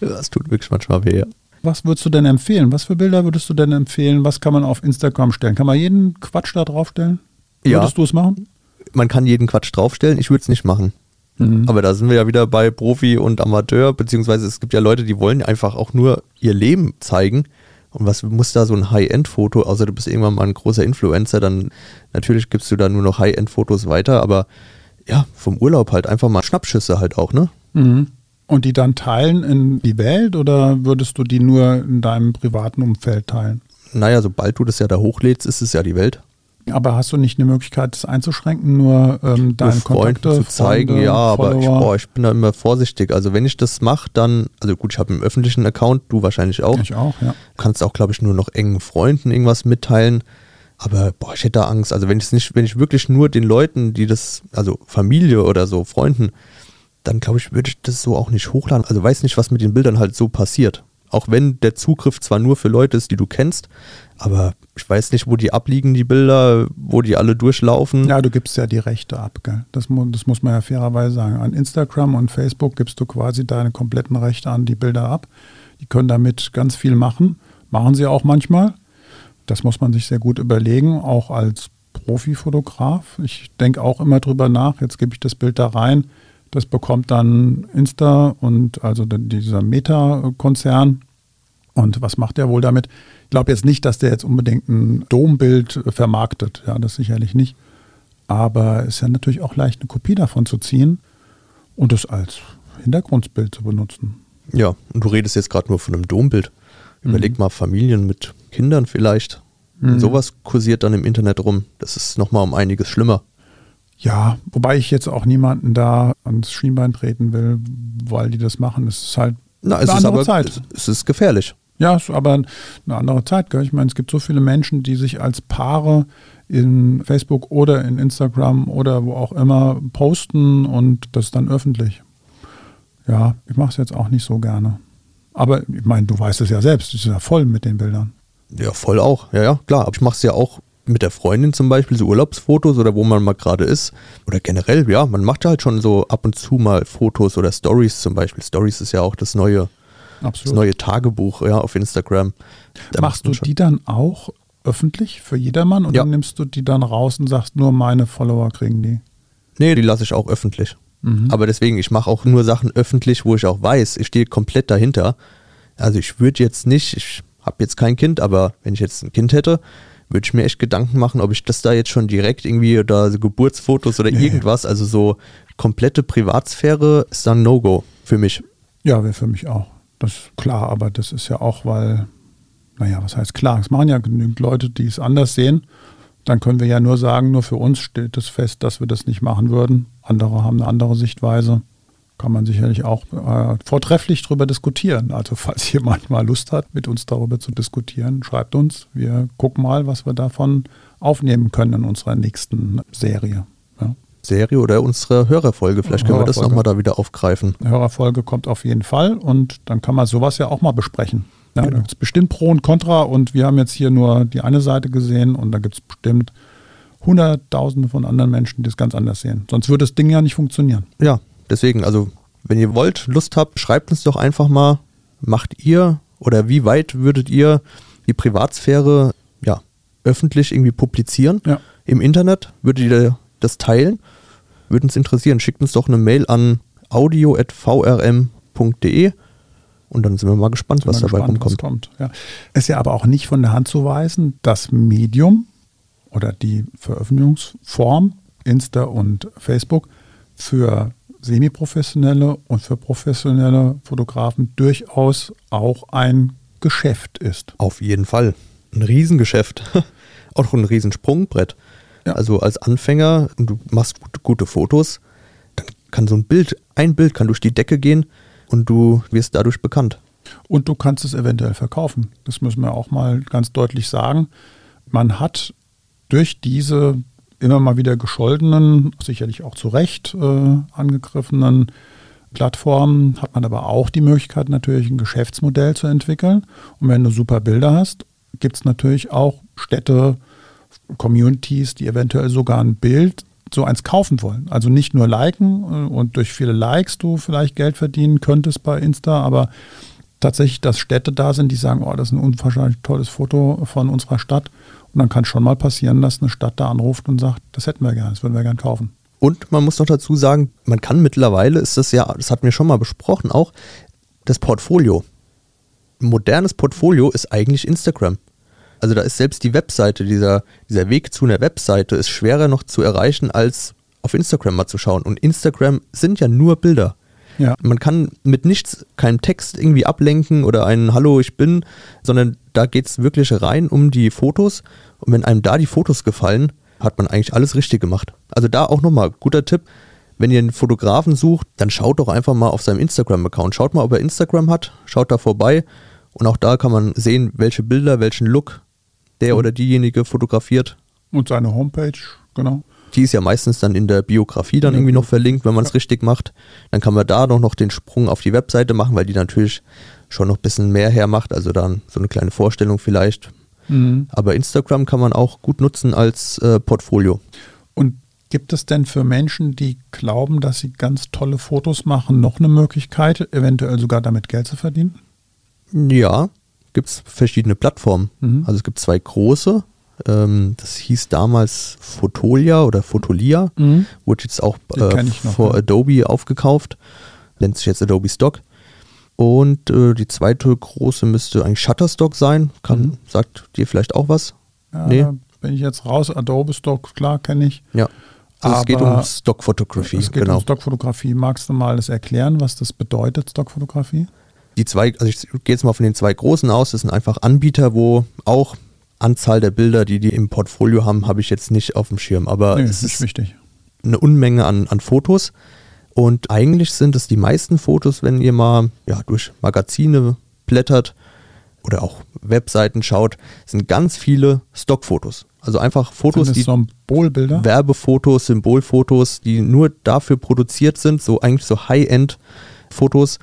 C: Das tut wirklich manchmal weh, ja.
B: Was würdest du denn empfehlen? Was für Bilder würdest du denn empfehlen? Was kann man auf Instagram stellen? Kann man jeden Quatsch da draufstellen? Würdest ja. du es machen?
C: Man kann jeden Quatsch draufstellen. Ich würde es nicht machen. Mhm. Aber da sind wir ja wieder bei Profi und Amateur, beziehungsweise es gibt ja Leute, die wollen einfach auch nur ihr Leben zeigen. Und was muss da so ein High-End-Foto, außer du bist irgendwann mal ein großer Influencer, dann natürlich gibst du da nur noch High-End-Fotos weiter, aber ja, vom Urlaub halt einfach mal Schnappschüsse halt auch, ne?
B: Mhm. Und die dann teilen in die Welt oder würdest du die nur in deinem privaten Umfeld teilen?
C: Naja, sobald du das ja da hochlädst, ist es ja die Welt.
B: Aber hast du nicht eine Möglichkeit, das einzuschränken, nur ähm, deine Kontakte
C: zu zeigen? Freunde, ja, aber ich, boah, ich, bin da immer vorsichtig. Also wenn ich das mache, dann, also gut, ich habe einen öffentlichen Account, du wahrscheinlich auch.
B: Ich auch, ja.
C: Du kannst auch, glaube ich, nur noch engen Freunden irgendwas mitteilen. Aber boah, ich hätte da Angst. Also wenn ich nicht, wenn ich wirklich nur den Leuten, die das, also Familie oder so, Freunden, dann glaube ich, würde ich das so auch nicht hochladen. Also weiß nicht, was mit den Bildern halt so passiert. Auch wenn der Zugriff zwar nur für Leute ist, die du kennst, aber ich weiß nicht, wo die abliegen, die Bilder, wo die alle durchlaufen.
B: Ja, du gibst ja die Rechte ab, gell? Das, das muss man ja fairerweise sagen. An Instagram und Facebook gibst du quasi deine kompletten Rechte an die Bilder ab. Die können damit ganz viel machen. Machen sie auch manchmal. Das muss man sich sehr gut überlegen, auch als Profifotograf. Ich denke auch immer drüber nach, jetzt gebe ich das Bild da rein. Das bekommt dann Insta und also dieser Meta-Konzern. Und was macht der wohl damit? Ich glaube jetzt nicht, dass der jetzt unbedingt ein Dombild vermarktet. Ja, das sicherlich nicht. Aber es ist ja natürlich auch leicht, eine Kopie davon zu ziehen und es als Hintergrundbild zu benutzen.
C: Ja, und du redest jetzt gerade nur von einem Dombild. Überleg mhm. mal Familien mit Kindern vielleicht. Mhm. Sowas kursiert dann im Internet rum. Das ist nochmal um einiges schlimmer.
B: Ja, wobei ich jetzt auch niemanden da ans Schienbein treten will, weil die das machen. Es ist halt
C: Na, es eine ist andere aber, Zeit. Es ist gefährlich.
B: Ja, aber eine andere Zeit. Gell? Ich meine, es gibt so viele Menschen, die sich als Paare in Facebook oder in Instagram oder wo auch immer posten und das dann öffentlich. Ja, ich mache es jetzt auch nicht so gerne. Aber ich meine, du weißt es ja selbst, es ist ja voll mit den Bildern.
C: Ja, voll auch. Ja, ja, klar. Aber ich mache es ja auch mit der Freundin zum Beispiel, so Urlaubsfotos oder wo man mal gerade ist. Oder generell, ja, man macht halt schon so ab und zu mal Fotos oder Stories zum Beispiel. Stories ist ja auch das neue Absolut. das neue Tagebuch ja, auf Instagram.
B: Da Machst du die dann auch öffentlich für jedermann oder ja. nimmst du die dann raus und sagst, nur meine Follower kriegen die?
C: Nee, die lasse ich auch öffentlich. Mhm. Aber deswegen, ich mache auch nur Sachen öffentlich, wo ich auch weiß, ich stehe komplett dahinter. Also ich würde jetzt nicht, ich habe jetzt kein Kind, aber wenn ich jetzt ein Kind hätte, würde ich mir echt Gedanken machen, ob ich das da jetzt schon direkt irgendwie oder so Geburtsfotos oder nee. irgendwas, also so komplette Privatsphäre ist dann No-Go für mich.
B: Ja, wäre für mich auch. Das ist klar, aber das ist ja auch, weil, naja, was heißt klar? Es machen ja genügend Leute, die es anders sehen. Dann können wir ja nur sagen, nur für uns steht es fest, dass wir das nicht machen würden. Andere haben eine andere Sichtweise. Kann man sicherlich auch äh, vortrefflich darüber diskutieren. Also falls jemand mal Lust hat, mit uns darüber zu diskutieren, schreibt uns. Wir gucken mal, was wir davon aufnehmen können in unserer nächsten Serie.
C: Serie oder unsere Hörerfolge. Vielleicht können Hörerfolge. wir das nochmal da wieder aufgreifen.
B: Hörerfolge kommt auf jeden Fall und dann kann man sowas ja auch mal besprechen. Ja, genau. Da gibt es bestimmt Pro und Contra und wir haben jetzt hier nur die eine Seite gesehen und da gibt es bestimmt Hunderttausende von anderen Menschen, die es ganz anders sehen. Sonst würde das Ding ja nicht funktionieren.
C: Ja, deswegen, also wenn ihr wollt, Lust habt, schreibt uns doch einfach mal, macht ihr oder wie weit würdet ihr die Privatsphäre ja, öffentlich irgendwie publizieren ja. im Internet? Würdet ihr das teilen? Würde uns interessieren. Schickt uns doch eine Mail an audio.vrm.de Und dann sind wir mal gespannt, was
B: mal
C: dabei
B: gespannt, was
C: rumkommt.
B: kommt. Ja. Ist ja aber auch nicht von der Hand zu weisen, das Medium oder die Veröffentlichungsform, Insta und Facebook, für semiprofessionelle und für professionelle Fotografen durchaus auch ein Geschäft ist.
C: Auf jeden Fall. Ein Riesengeschäft. auch ein Riesensprungbrett.
B: Ja.
C: Also als Anfänger und du machst gute Fotos, dann kann so ein Bild, ein Bild kann durch die Decke gehen und du wirst dadurch bekannt.
B: Und du kannst es eventuell verkaufen. Das müssen wir auch mal ganz deutlich sagen. Man hat durch diese immer mal wieder gescholtenen, sicherlich auch zu Recht äh, angegriffenen Plattformen, hat man aber auch die Möglichkeit, natürlich ein Geschäftsmodell zu entwickeln. Und wenn du super Bilder hast, gibt es natürlich auch Städte, Communities, die eventuell sogar ein Bild so eins kaufen wollen. Also nicht nur liken äh, und durch viele Likes du vielleicht Geld verdienen könntest bei Insta, aber tatsächlich, dass Städte da sind, die sagen, oh, das ist ein unwahrscheinlich tolles Foto von unserer Stadt. Und dann kann schon mal passieren, dass eine Stadt da anruft und sagt, das hätten wir gerne, das würden wir gerne kaufen.
C: Und man muss noch dazu sagen, man kann mittlerweile, ist das ja, das hatten wir schon mal besprochen, auch das Portfolio. Ein modernes Portfolio ist eigentlich Instagram. Also da ist selbst die Webseite, dieser, dieser Weg zu einer Webseite ist schwerer noch zu erreichen, als auf Instagram mal zu schauen. Und Instagram sind ja nur Bilder.
B: Ja.
C: Man kann mit nichts, keinem Text irgendwie ablenken oder ein Hallo, ich bin, sondern da geht es wirklich rein um die Fotos. Und wenn einem da die Fotos gefallen, hat man eigentlich alles richtig gemacht. Also da auch nochmal, guter Tipp, wenn ihr einen Fotografen sucht, dann schaut doch einfach mal auf seinem Instagram-Account. Schaut mal, ob er Instagram hat, schaut da vorbei. Und auch da kann man sehen, welche Bilder, welchen Look der oder diejenige fotografiert.
B: Und seine Homepage, genau.
C: Die ist ja meistens dann in der Biografie dann irgendwie noch
B: gut.
C: verlinkt, wenn man es
B: Ja.
C: richtig macht. Dann kann man da doch noch den Sprung auf die Webseite machen, weil die natürlich schon noch ein bisschen mehr hermacht. Also dann so eine kleine Vorstellung vielleicht.
B: Mhm.
C: Aber Instagram kann man auch gut nutzen als äh, Portfolio.
B: Und gibt es denn für Menschen, die glauben, dass sie ganz tolle Fotos machen, noch eine Möglichkeit, eventuell sogar damit Geld zu verdienen?
C: Ja, gibt es verschiedene Plattformen.
B: Mhm.
C: Also es gibt zwei große. Ähm, das hieß damals Fotolia oder Fotolia.
B: Mhm.
C: Wurde jetzt auch äh,
B: noch,
C: vor
B: ja.
C: Adobe aufgekauft. Nennt sich jetzt Adobe Stock. Und äh, die zweite große müsste eigentlich Shutterstock sein. Kann,
B: Mhm.
C: Sagt dir vielleicht auch was?
B: Ja,
C: Nee.
B: bin ich jetzt raus. Adobe Stock, klar, kenne ich.
C: Ja. Also es geht um Stockfotografie.
B: Es geht
C: genau.
B: um Stockfotografie. Magst du mal das erklären, was das bedeutet, Stockfotografie?
C: die zwei, also ich gehe jetzt mal von den zwei großen aus, das sind einfach Anbieter, wo auch Anzahl der Bilder, die die im Portfolio haben, habe ich jetzt nicht auf dem Schirm, aber
B: Nee,
C: es
B: ist wichtig.
C: eine Unmenge an, an Fotos und eigentlich sind es die meisten Fotos, wenn ihr mal ja, durch Magazine blättert oder auch Webseiten schaut, sind ganz viele Stockfotos. Also einfach Fotos, die
B: Symbolbilder?
C: Werbefotos, Symbolfotos, die nur dafür produziert sind, so eigentlich so High-End-Fotos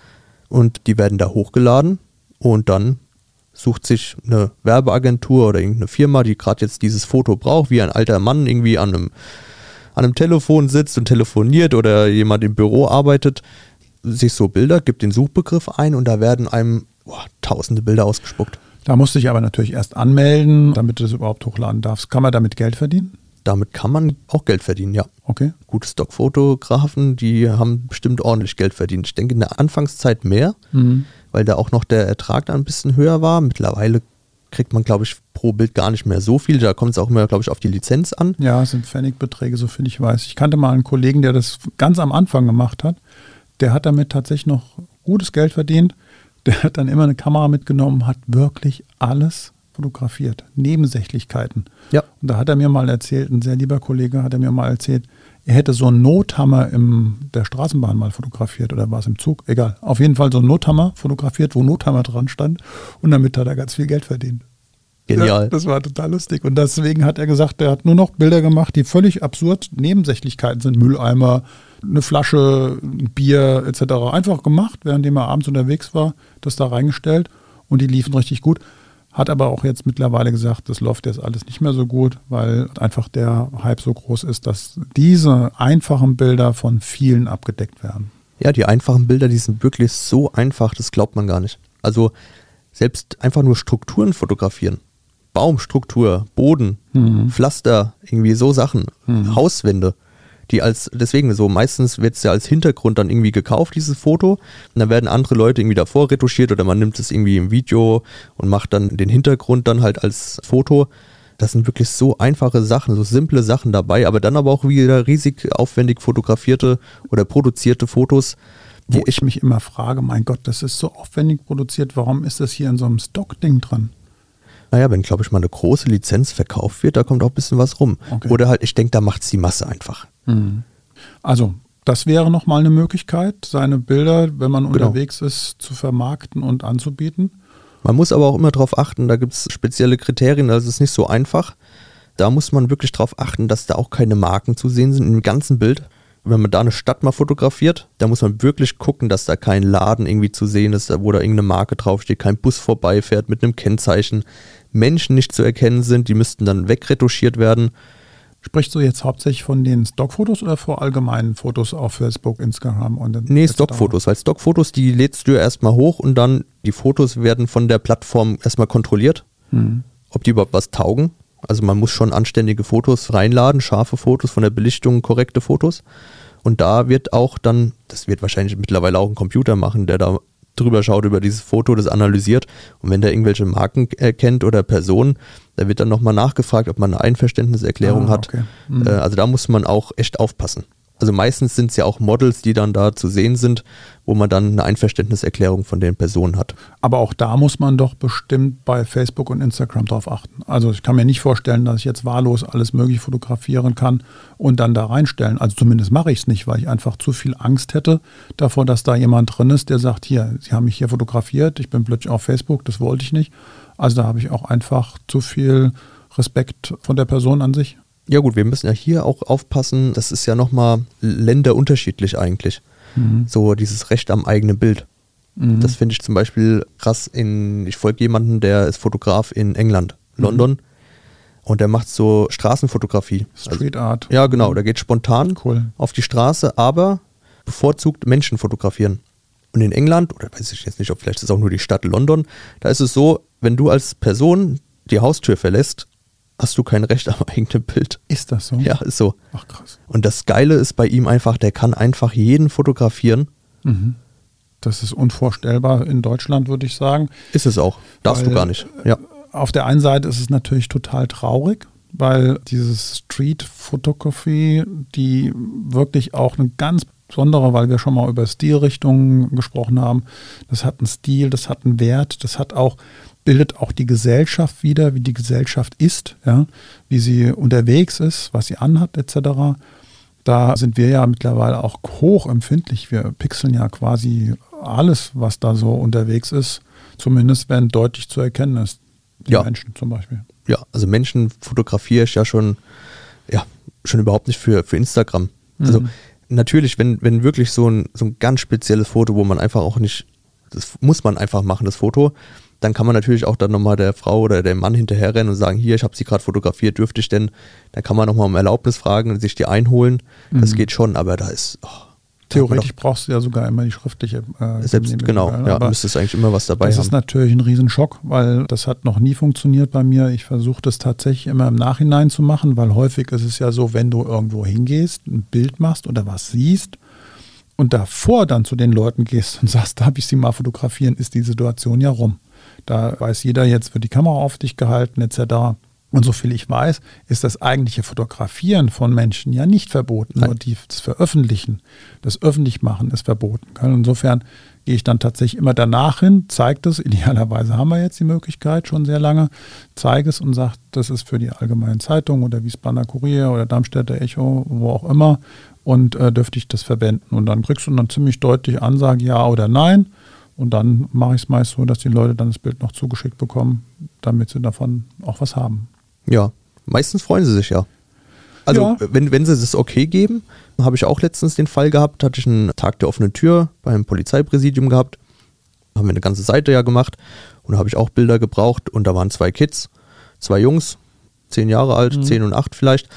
C: und die werden da hochgeladen und dann sucht sich eine Werbeagentur oder irgendeine Firma, die gerade jetzt dieses Foto braucht, wie ein alter Mann irgendwie an einem, an einem Telefon sitzt und telefoniert oder jemand im Büro arbeitet, sich so Bilder, gibt den Suchbegriff ein und da werden einem boah, tausende Bilder ausgespuckt.
B: Da musst du dich aber natürlich erst anmelden, damit du das überhaupt hochladen darfst. Kann man damit Geld verdienen?
C: Damit kann man auch Geld verdienen, ja.
B: Okay.
C: gute Stockfotografen, die haben bestimmt ordentlich Geld verdient. Ich denke in der Anfangszeit mehr,
B: Mhm.
C: weil da auch noch der Ertrag da ein bisschen höher war. Mittlerweile kriegt man, glaube ich, pro Bild gar nicht mehr so viel. Da kommt es auch immer, glaube ich, auf die Lizenz an.
B: Ja, es sind Pfennigbeträge, so viel ich weiß. Ich kannte mal einen Kollegen, der das ganz am Anfang gemacht hat. Der hat damit tatsächlich noch gutes Geld verdient. Der hat dann immer eine Kamera mitgenommen, hat wirklich alles fotografiert. Nebensächlichkeiten.
C: Ja.
B: Und da hat er mir mal erzählt, ein sehr lieber Kollege hat er mir mal erzählt, er hätte so einen Nothammer in der Straßenbahn mal fotografiert oder war es im Zug? Egal. Auf jeden Fall so einen Nothammer fotografiert, wo Nothammer dran stand. Und damit hat er ganz viel Geld verdient. Ja,
C: Genial.
B: das war total lustig. Und deswegen hat er gesagt, er hat nur noch Bilder gemacht, die völlig absurd Nebensächlichkeiten sind. Mülleimer, eine Flasche, ein Bier etc. Einfach gemacht, währenddem er abends unterwegs war, das da reingestellt und die liefen richtig gut. Hat aber auch jetzt mittlerweile gesagt, das läuft jetzt alles nicht mehr so gut, weil einfach der Hype so groß ist, dass diese einfachen Bilder von vielen abgedeckt werden.
C: Ja, die einfachen Bilder, die sind wirklich so einfach, das glaubt man gar nicht. Also selbst einfach nur Strukturen fotografieren. Baumstruktur, Boden,
B: Mhm.
C: Pflaster, irgendwie so Sachen,
B: Mhm.
C: Hauswände. Die als, deswegen so, meistens wird es ja als Hintergrund dann irgendwie gekauft, dieses Foto. Und dann werden andere Leute irgendwie davor retuschiert oder man nimmt es irgendwie im Video und macht dann den Hintergrund dann halt als Foto. Das sind wirklich so einfache Sachen, so simple Sachen dabei, aber dann aber auch wieder riesig aufwendig fotografierte oder produzierte Fotos.
B: Wo ich mich immer frage, mein Gott, das ist so aufwendig produziert, warum ist das hier in so einem Stock-Ding drin?
C: Naja, wenn, glaube ich, mal eine große Lizenz verkauft wird, da kommt auch ein bisschen was rum.
B: Okay.
C: Oder halt, ich denke, da macht es die Masse einfach.
B: Also, das wäre nochmal eine Möglichkeit, seine Bilder, wenn man
C: Genau.
B: unterwegs ist, zu vermarkten und anzubieten.
C: Man muss aber auch immer darauf achten, da gibt es spezielle Kriterien, es ist nicht so einfach. Da muss man wirklich darauf achten, dass da auch keine Marken zu sehen sind im ganzen Bild. Wenn man da eine Stadt mal fotografiert, da muss man wirklich gucken, dass da kein Laden irgendwie zu sehen ist, wo da irgendeine Marke draufsteht, kein Bus vorbeifährt mit einem Kennzeichen, Menschen nicht zu erkennen sind, die müssten dann wegretuschiert werden.
B: Sprichst du jetzt hauptsächlich von den Stockfotos oder vor allgemeinen Fotos auf Facebook, Instagram und
C: Nee,
B: etc.?
C: Stockfotos, weil Stockfotos, die lädst du ja erstmal hoch und dann die Fotos werden von der Plattform erstmal kontrolliert,
B: Hm.
C: ob die überhaupt was taugen. Also man muss schon anständige Fotos reinladen, scharfe Fotos, von der Belichtung korrekte Fotos. Und da wird auch dann, das wird wahrscheinlich mittlerweile auch ein Computer machen, der da drüber schaut über dieses Foto, das analysiert. Und wenn der irgendwelche Marken erkennt oder Personen, da wird dann nochmal nachgefragt, ob man eine Einverständniserklärung
B: Ah,
C: hat.
B: okay. Mhm.
C: Äh, also da muss man auch echt aufpassen. Also meistens sind es ja auch Models, die dann da zu sehen sind, wo man dann eine Einverständniserklärung von den Personen hat.
B: Aber auch da muss man doch bestimmt bei Facebook und Instagram drauf achten. Also ich kann mir nicht vorstellen, dass ich jetzt wahllos alles mögliche fotografieren kann und dann da reinstellen. Also zumindest mache ich es nicht, weil ich einfach zu viel Angst hätte davor, dass da jemand drin ist, der sagt, hier, Sie haben mich hier fotografiert, ich bin plötzlich auf Facebook, das wollte ich nicht. Also da habe ich auch einfach zu viel Respekt von der Person an sich.
C: Ja gut, wir müssen ja hier auch aufpassen, das ist ja nochmal länderunterschiedlich eigentlich. So dieses Recht am eigenen Bild.
B: Mhm.
C: Das finde ich zum Beispiel krass in, ich folge jemanden, der ist Fotograf in England, London. Und der macht so Straßenfotografie.
B: Street Art.
C: Also, ja, genau, der geht spontan
B: Cool.
C: auf die Straße, aber bevorzugt Menschen fotografieren. Und in England, oder weiß ich jetzt nicht, ob vielleicht ist auch nur die Stadt London, da ist es so, wenn du als Person die Haustür verlässt, hast du kein Recht am eigenen Bild.
B: Ist das so?
C: Ja, ist so.
B: Ach krass.
C: Und das Geile ist bei ihm einfach, der kann einfach jeden fotografieren.
B: Mhm. Das ist unvorstellbar in Deutschland, würde ich sagen.
C: Ist es auch. Darfst
B: Weil,
C: du gar nicht. Ja.
B: Auf der einen Seite ist es natürlich total traurig, weil dieses Street Photography, die wirklich auch eine ganz besondere, weil wir schon mal über Stilrichtungen gesprochen haben, das hat einen Stil, das hat einen Wert, das hat auch, bildet auch die Gesellschaft wieder, wie die Gesellschaft ist, ja, wie sie unterwegs ist, was sie anhat, etc. Da sind wir ja mittlerweile auch hochempfindlich. Wir pixeln ja quasi alles, was da so unterwegs ist, zumindest wenn deutlich zu erkennen ist. Die
C: Ja.
B: Menschen zum Beispiel.
C: ja, also Menschen fotografiere ich ja schon, ja, schon überhaupt nicht für, für Instagram. Also
B: Mhm.
C: natürlich, wenn, wenn wirklich so ein, so ein ganz spezielles Foto, wo man einfach auch nicht, das muss man einfach machen, das Foto, dann kann man natürlich auch dann nochmal der Frau oder dem Mann hinterherrennen und sagen, hier, ich habe sie gerade fotografiert, dürfte ich denn? Dann kann man nochmal um Erlaubnis fragen und sich die einholen. Das
B: Mhm.
C: geht schon, aber da ist, oh, da
B: Theoretisch brauchst du ja sogar immer die schriftliche. Äh,
C: selbst, genau, ja,
B: aber
C: müsstest eigentlich immer was dabei
B: das
C: haben.
B: ist natürlich ein Riesenschock, weil das hat noch nie funktioniert bei mir. Ich versuche das tatsächlich immer im Nachhinein zu machen, weil häufig ist es ja so, wenn du irgendwo hingehst, ein Bild machst oder was siehst und davor dann zu den Leuten gehst und sagst, darf ich sie mal fotografieren, ist die Situation ja rum. Da weiß jeder, jetzt wird die Kamera auf dich gehalten etc. Und soviel ich weiß, ist das eigentliche Fotografieren von Menschen ja nicht verboten.
C: Nein.
B: Nur die, das Veröffentlichen, das Öffentlichmachen ist verboten. Insofern gehe ich dann tatsächlich immer danach hin, zeige das. Idealerweise haben wir jetzt die Möglichkeit schon sehr lange, zeige es und sage, das ist für die allgemeinen Zeitung oder Wiesbadener Kurier oder Darmstädter Echo, wo auch immer. Und äh, dürfte ich das verwenden. Und dann kriegst du dann ziemlich deutlich Ansage, ja oder nein. Und dann mache ich es meist so, dass die Leute dann das Bild noch zugeschickt bekommen, damit sie davon auch was haben.
C: Ja, meistens freuen sie sich ja. Also
B: Ja.
C: wenn, wenn sie das okay geben, habe ich auch letztens den Fall gehabt, hatte ich einen Tag der offenen Tür beim Polizeipräsidium gehabt, haben wir eine ganze Seite ja gemacht und da habe ich auch Bilder gebraucht und da waren zwei Kids, zwei Jungs, zehn Jahre alt, zehn und acht vielleicht,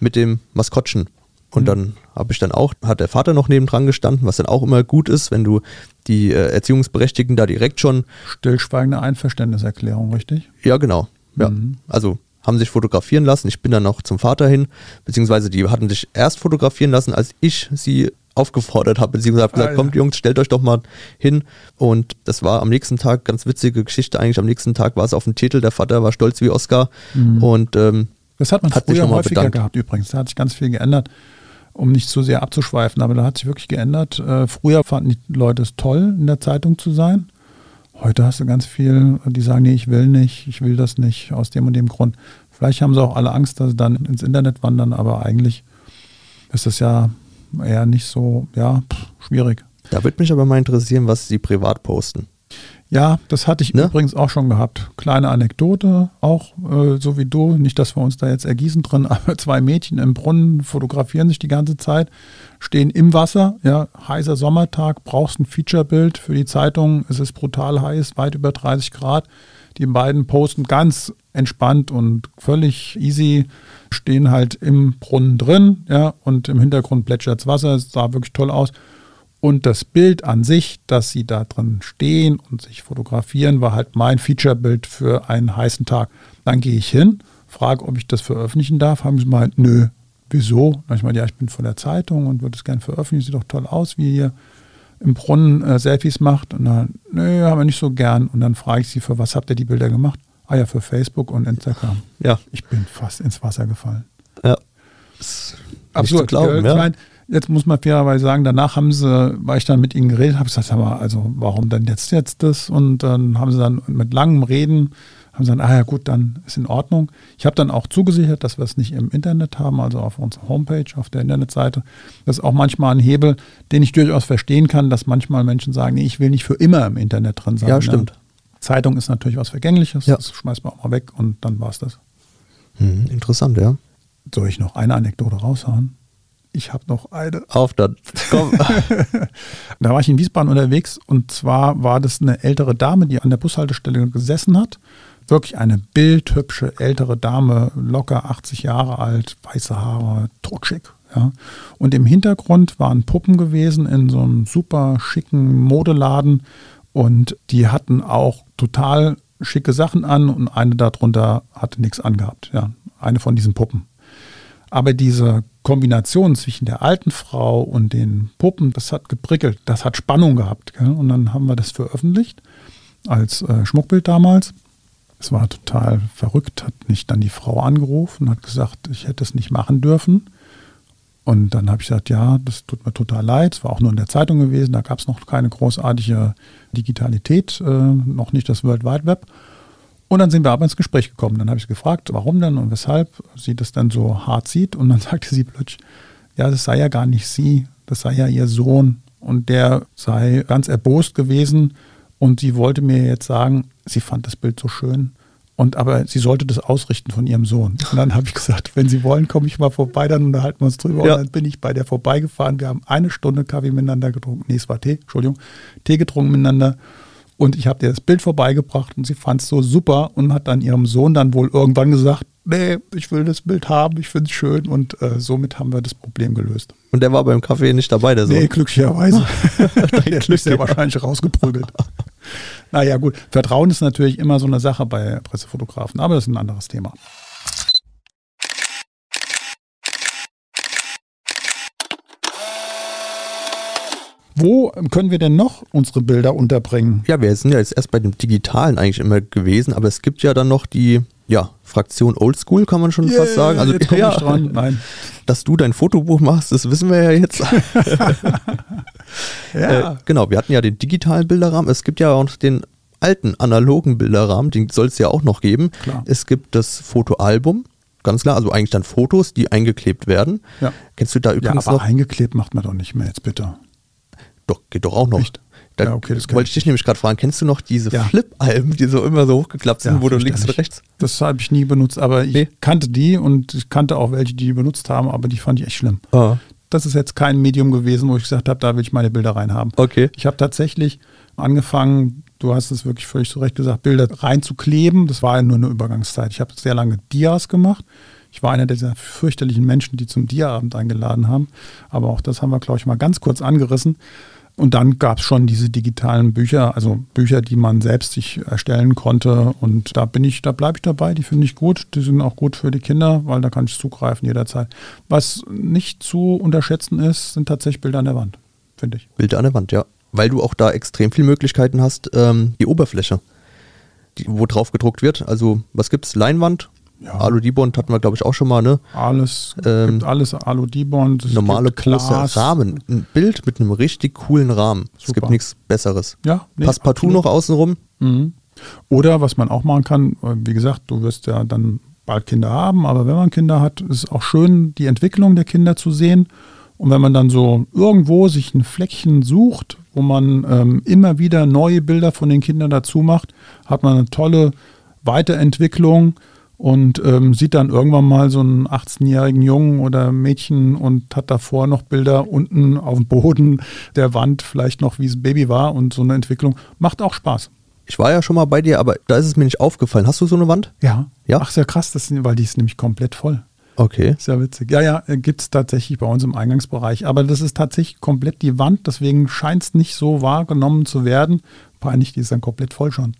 C: mit dem Maskottchen. Und
B: Mhm.
C: dann habe ich dann auch, hat der Vater noch nebendran gestanden, was dann auch immer gut ist, wenn du die äh, Erziehungsberechtigten da direkt schon
B: Stillschweigende Einverständniserklärung, richtig?
C: ja, genau. Ja.
B: Mhm.
C: Also haben sich fotografieren lassen. Ich bin dann noch zum Vater hin, beziehungsweise die hatten sich erst fotografieren lassen, als ich sie aufgefordert habe, beziehungsweise habe gesagt, ah, ja. kommt Jungs, stellt euch doch mal hin. Und das war am nächsten Tag, ganz witzige Geschichte eigentlich, am nächsten Tag war es auf dem Titel, der Vater war stolz wie Oscar. Mhm. Und ähm,
B: das hat man hat früher häufiger bedankt. gehabt übrigens, da hat sich ganz viel geändert, um nicht zu sehr abzuschweifen, aber da hat sich wirklich geändert. Äh, früher fanden die Leute es toll, in der Zeitung zu sein. Heute hast du ganz viel, die sagen, nee, ich will nicht, ich will das nicht, aus dem und dem Grund. Vielleicht haben sie auch alle Angst, dass sie dann ins Internet wandern, aber eigentlich ist das ja eher nicht so, ja, pff, schwierig.
C: Da würde mich aber mal interessieren, was sie privat posten.
B: Ja, das hatte ich ne? übrigens auch schon gehabt. Kleine Anekdote, auch äh, so wie du. Nicht, dass wir uns da jetzt ergießen drin, aber zwei Mädchen im Brunnen fotografieren sich die ganze Zeit, stehen im Wasser, ja, heißer Sommertag, brauchst ein Featurebild für die Zeitung, es ist brutal heiß, weit über 30 Grad. Die beiden posten ganz entspannt und völlig easy, stehen halt im Brunnen drin, ja, und im Hintergrund plätschert das Wasser, es sah wirklich toll aus. Und das Bild an sich, dass sie da drin stehen und sich fotografieren, war halt mein Featurebild für einen heißen Tag. Dann gehe ich hin, frage, ob ich das veröffentlichen darf. Haben sie mal, nö, wieso? Ich meine, ja, ich bin von der Zeitung und würde es gerne veröffentlichen. Sieht doch toll aus, wie ihr im Brunnen äh, Selfies macht. Und dann, nö, haben wir nicht so gern. Und dann frage ich sie, für was habt ihr die Bilder gemacht? Ah ja, für Facebook und Instagram.
C: Ja.
B: Ich bin fast ins Wasser gefallen.
C: Ja.
B: Absurd, glauben, ja. Klein, Jetzt muss man fairerweise sagen, danach haben sie, weil ich dann mit ihnen geredet habe, gesagt, aber also warum denn jetzt jetzt das? Und dann haben sie dann mit langem Reden, haben sie dann, ah ja gut, dann ist in Ordnung. Ich habe dann auch zugesichert, dass wir es nicht im Internet haben, also auf unserer Homepage, auf der Internetseite. Das ist auch manchmal ein Hebel, den ich durchaus verstehen kann, dass manchmal Menschen sagen, nee, ich will nicht für immer im Internet drin sein.
C: Ja, stimmt. Ne?
B: Zeitung ist natürlich was Vergängliches, ja. das schmeißt man auch mal weg und dann war es das.
C: Hm, interessant, ja.
B: Soll ich noch eine Anekdote raushauen? Ich habe noch eine.
C: Auf dann. Komm.
B: da war ich in Wiesbaden unterwegs und zwar war das eine ältere Dame, die an der Bushaltestelle gesessen hat. Wirklich eine bildhübsche ältere Dame, locker 80 Jahre alt, weiße Haare, totschick. Ja. Und im Hintergrund waren Puppen gewesen in so einem super schicken Modeladen und die hatten auch total schicke Sachen an und eine darunter hatte nichts angehabt. Ja. Eine von diesen Puppen. Aber diese Kombination zwischen der alten Frau und den Puppen, das hat geprickelt, das hat Spannung gehabt. Gell? Und dann haben wir das veröffentlicht als äh, Schmuckbild damals. Es war total verrückt, hat mich dann die Frau angerufen und hat gesagt, ich hätte es nicht machen dürfen. Und dann habe ich gesagt, ja, das tut mir total leid. Es war auch nur in der Zeitung gewesen, da gab es noch keine großartige Digitalität, äh, noch nicht das World Wide Web. Und dann sind wir aber ins Gespräch gekommen. Dann habe ich gefragt, warum denn und weshalb sie das dann so hart sieht. Und dann sagte sie plötzlich, ja, das sei ja gar nicht sie, das sei ja ihr Sohn. Und der sei ganz erbost gewesen. Und sie wollte mir jetzt sagen, sie fand das Bild so schön. Und aber sie sollte das ausrichten von ihrem Sohn. Und dann habe ich gesagt, wenn Sie wollen, komme ich mal vorbei, dann unterhalten wir uns drüber. Ja. Und dann bin ich bei der vorbeigefahren. Wir haben eine Stunde Kaffee miteinander getrunken. Nee, es war Tee, Entschuldigung. Tee getrunken miteinander. Und ich habe ihr das Bild vorbeigebracht und sie fand es so super und hat dann ihrem Sohn dann wohl irgendwann gesagt, nee, ich will das Bild haben, ich finde es schön und äh, somit haben wir das Problem gelöst.
C: Und der war beim Kaffee nicht dabei, der Sohn?
B: Nee, glücklicherweise. der ist ja wahrscheinlich rausgeprügelt. naja gut, Vertrauen ist natürlich immer so eine Sache bei Pressefotografen, aber das ist ein anderes Thema. Wo können wir denn noch unsere Bilder unterbringen?
C: Ja, wir sind ja jetzt erst bei dem Digitalen eigentlich immer gewesen, aber es gibt ja dann noch die ja, Fraktion Oldschool, kann man schon yeah, fast sagen.
B: Also, ja, dran. Nein.
C: Dass du dein Fotobuch machst, das wissen wir ja jetzt. ja. Äh, genau, wir hatten ja den digitalen Bilderrahmen. Es gibt ja auch noch den alten analogen Bilderrahmen, den soll es ja auch noch geben. Klar. Es gibt das Fotoalbum, ganz klar, also eigentlich dann Fotos, die eingeklebt werden.
B: Ja.
C: Kennst du da übrigens ja, aber noch?
B: eingeklebt macht man doch nicht mehr jetzt bitte.
C: Doch, geht doch auch noch. Echt? Da
B: ja, okay,
C: das wollte ich dich nämlich gerade fragen, kennst du noch diese ja. Flip-Alben, die so immer so hochgeklappt sind, ja, wo du links und rechts?
B: Das habe ich nie benutzt, aber ich nee. kannte die und ich kannte auch welche, die die benutzt haben, aber die fand ich echt schlimm. Ah. Das ist jetzt kein Medium gewesen, wo ich gesagt habe, da will ich meine Bilder reinhaben.
C: Okay.
B: Ich habe tatsächlich angefangen, du hast es wirklich völlig zu Recht gesagt, Bilder reinzukleben. Das war ja nur eine Übergangszeit. Ich habe sehr lange Dias gemacht. Ich war einer dieser fürchterlichen Menschen, die zum Dia-Abend eingeladen haben. Aber auch das haben wir, glaube ich, mal ganz kurz angerissen. Und dann gab es schon diese digitalen Bücher, also Bücher, die man selbst sich erstellen konnte. Und da bin ich, da bleibe ich dabei. Die finde ich gut. Die sind auch gut für die Kinder, weil da kann ich zugreifen jederzeit. Was nicht zu unterschätzen ist, sind tatsächlich Bilder an der Wand, finde ich.
C: Bilder an der Wand, ja. Weil du auch da extrem viele Möglichkeiten hast, ähm, die Oberfläche, die, wo drauf gedruckt wird. Also was gibt's? Leinwand,
B: Ja.
C: Alu-Dibond hatten wir, glaube ich, auch schon mal, ne?
B: Alles,
C: Ähm,
B: gibt alles Alu-Dibond. es
C: Normale große
B: Glas.
C: Rahmen. Ein Bild mit einem richtig coolen Rahmen. Es
B: Super.
C: gibt nichts Besseres.
B: Ja, nee,
C: Passt partout
B: absolut.
C: noch außenrum.
B: Mhm. Oder was man auch machen kann, äh, wie gesagt, du wirst ja dann bald Kinder haben, aber wenn man Kinder hat, ist es auch schön, die Entwicklung der Kinder zu sehen. Und wenn man dann so irgendwo sich ein Fleckchen sucht, wo man ähm, immer wieder neue Bilder von den Kindern dazu macht, hat man eine tolle Weiterentwicklung und ähm, sieht dann irgendwann mal so einen 18-jährigen Jungen oder Mädchen und hat davor noch Bilder unten auf dem Boden der Wand, vielleicht noch wie es Baby war und so eine Entwicklung. Macht auch Spaß.
C: Ich war ja schon mal bei dir, aber da ist es mir nicht aufgefallen. Hast du so eine Wand?
B: Ja.
C: Ja?
B: Ach, ja krass, das, weil die ist nämlich komplett voll.
C: Okay.
B: Ja witzig. Ja, ja, gibt es tatsächlich bei uns im Eingangsbereich. Aber das ist tatsächlich komplett die Wand, deswegen scheint es nicht so wahrgenommen zu werden. Peinlich, die ist dann komplett voll schon.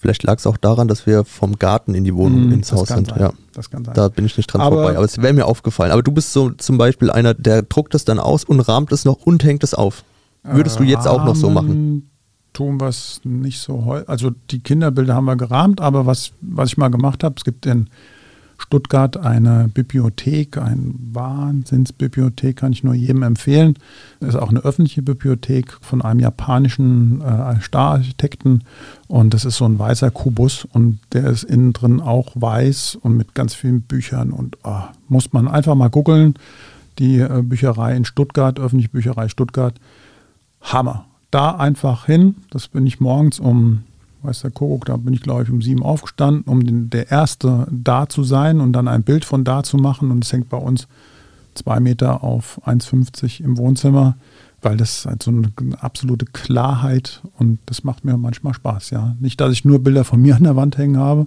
C: Vielleicht lag es auch daran, dass wir vom Garten in die Wohnung
B: Mhm,
C: ins Haus sind.
B: sein.
C: Ja.
B: Das kann sein.
C: Da bin ich nicht dran
B: Aber-
C: vorbei, aber es wäre mir aufgefallen. Aber du bist so zum Beispiel einer, der druckt es dann aus und rahmt es noch und hängt es auf. Würdest du jetzt auch noch so machen?
B: Tun wir es nicht so häufig. Also die Kinderbilder haben wir gerahmt, aber was, was ich mal gemacht habe, es gibt in Stuttgart eine Bibliothek, eine Wahnsinnsbibliothek, kann ich nur jedem empfehlen. Das ist auch eine öffentliche Bibliothek von einem japanischen äh, Stararchitekten und das ist so ein weißer Kubus und der ist innen drin auch weiß und mit ganz vielen Büchern und ah, muss man einfach mal googeln. Die äh, Bücherei in Stuttgart, öffentliche Bücherei Stuttgart, Hammer. Da einfach hin. Das bin ich morgens um, weiß der Kuckuck, da bin ich glaube ich um sieben aufgestanden, um den, der Erste da zu sein und dann ein Bild von da zu machen. Und es hängt bei uns zwei Meter auf 1,50 im Wohnzimmer, weil das halt so eine absolute Klarheit und das macht mir manchmal Spaß, ja. Nicht, dass ich nur Bilder von mir an der Wand hängen habe,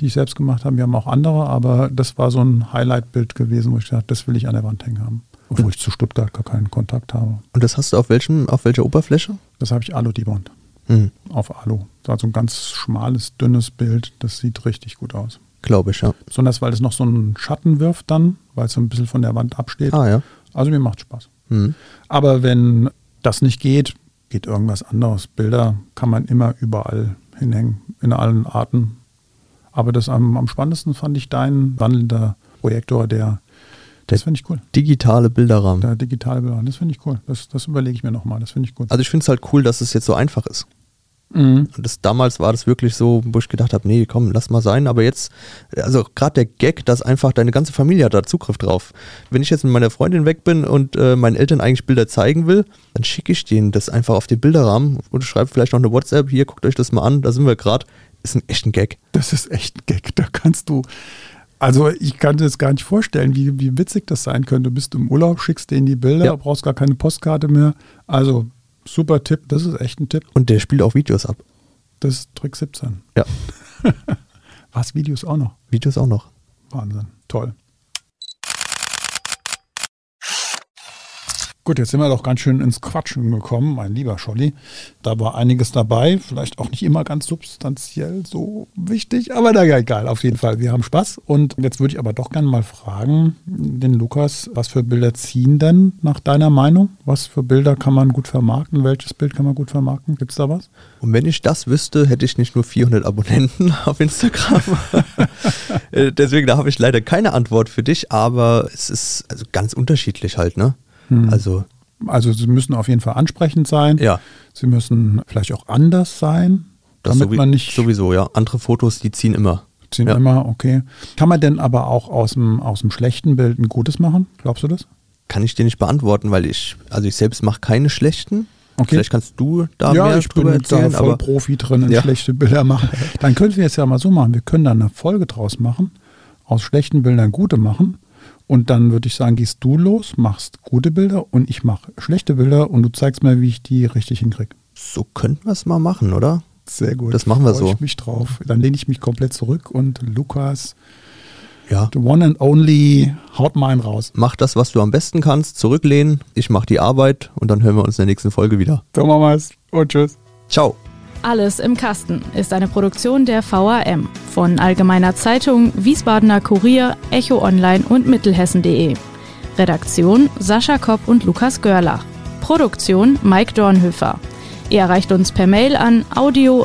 B: die ich selbst gemacht habe, wir haben auch andere, aber das war so ein Highlight-Bild gewesen, wo ich dachte, das will ich an der Wand hängen haben. Obwohl ich zu Stuttgart gar keinen Kontakt habe.
C: Und das hast du auf welchem, auf welcher Oberfläche?
B: Das habe ich Alu-Dibond
C: Hm,
B: auf Alu. Das so ein ganz schmales, dünnes Bild. Das sieht richtig gut aus.
C: Glaube ich, ja.
B: Besonders, weil es noch so einen Schatten wirft dann, weil es so ein bisschen von der Wand absteht.
C: Ah ja.
B: Also mir macht Spaß.
C: Hm.
B: Aber wenn das nicht geht, geht irgendwas anderes. Bilder kann man immer überall hinhängen, in allen Arten. Aber das am, am spannendsten fand ich dein wandelnder Projektor, der, das finde ich cool.
C: Digitale Bilderrahmen.
B: Der digitale Bilder, das finde ich cool. Das, das überlege ich mir nochmal, das finde ich gut.
C: Also ich finde es halt cool, dass es jetzt so einfach ist.
B: Mhm.
C: Und Das, damals war das wirklich so, wo ich gedacht habe, nee, komm, lass mal sein. Aber jetzt, also gerade der Gag, dass einfach deine ganze Familie hat da Zugriff drauf. Wenn ich jetzt mit meiner Freundin weg bin und äh, meinen Eltern eigentlich Bilder zeigen will, dann schicke ich denen das einfach auf den Bilderrahmen und schreibe vielleicht noch eine WhatsApp, hier, guckt euch das mal an, da sind wir gerade. Ist ein echter Gag.
B: Das ist echt ein Gag. Da kannst du. Also ich kann dir das gar nicht vorstellen, wie, wie witzig das sein könnte. Du bist im Urlaub, schickst denen die Bilder,
C: Ja.
B: brauchst gar keine Postkarte mehr. Also super Tipp, das ist echt ein Tipp.
C: Und der spielt auch Videos ab.
B: Das ist Trick 17.
C: Ja,
B: Was, Videos auch noch?
C: Videos auch noch.
B: Wahnsinn, toll. Gut, jetzt sind wir doch ganz schön ins Quatschen gekommen, mein lieber Scholli. Da war einiges dabei, vielleicht auch nicht immer ganz substanziell so wichtig, aber na ja, egal, auf jeden Fall. Wir haben Spaß. Und jetzt würde ich aber doch gerne mal fragen, den Lukas, was für Bilder ziehen denn nach deiner Meinung? Was für Bilder kann man gut vermarkten? Welches Bild kann man gut vermarkten? Gibt es da was?
C: Und wenn ich das wüsste, hätte ich nicht nur 400 Abonnenten auf Instagram. Äh, Deswegen, da habe ich leider keine Antwort für dich, aber es ist also ganz unterschiedlich halt, ne? Also,
B: Also sie müssen auf jeden Fall ansprechend sein.
C: ja,
B: Sie müssen vielleicht auch anders sein,
C: das
B: damit man nicht
C: sowieso, ja. Andere Fotos, die ziehen immer.
B: Ziehen
C: Ja.
B: immer, okay. Kann man denn aber auch aus dem, aus dem schlechten Bild ein gutes machen? Glaubst du das?
C: Kann ich dir nicht beantworten, weil ich, also ich selbst mache keine schlechten.
B: Okay.
C: Vielleicht kannst du da
B: ja,
C: mehr
B: ich bin
C: drüber
B: da
C: erzählen,
B: voll
C: aber
B: Profi drin in
C: Ja.
B: schlechte Bilder machen. Dann könnten wir es ja mal so machen. Wir können da eine Folge draus machen, aus schlechten Bildern gute machen. Und dann würde ich sagen, gehst du los, machst gute Bilder und ich mache schlechte Bilder und du zeigst mir, wie ich die richtig hinkriege.
C: so könnten wir es mal machen, oder?
B: Sehr gut.
C: Das machen wir
B: Freu
C: so.
B: ich mich drauf. Dann lehne ich mich komplett zurück und Lukas
C: Ja.
B: The one and only, haut mal einen raus.
C: Mach das, was du am besten kannst, zurücklehnen, ich mach die Arbeit und dann hören wir uns in der nächsten Folge wieder.
B: So machen wir es. Und tschüss.
C: Ciao.
A: Alles im Kasten ist eine Produktion der VAM von Allgemeiner Zeitung, Wiesbadener Kurier, Echo Online und Mittelhessen.de. Redaktion Sascha Kopp und Lukas Görlach. Produktion Mike Dornhöfer. Ihr erreicht uns per Mail an audio.vam.de.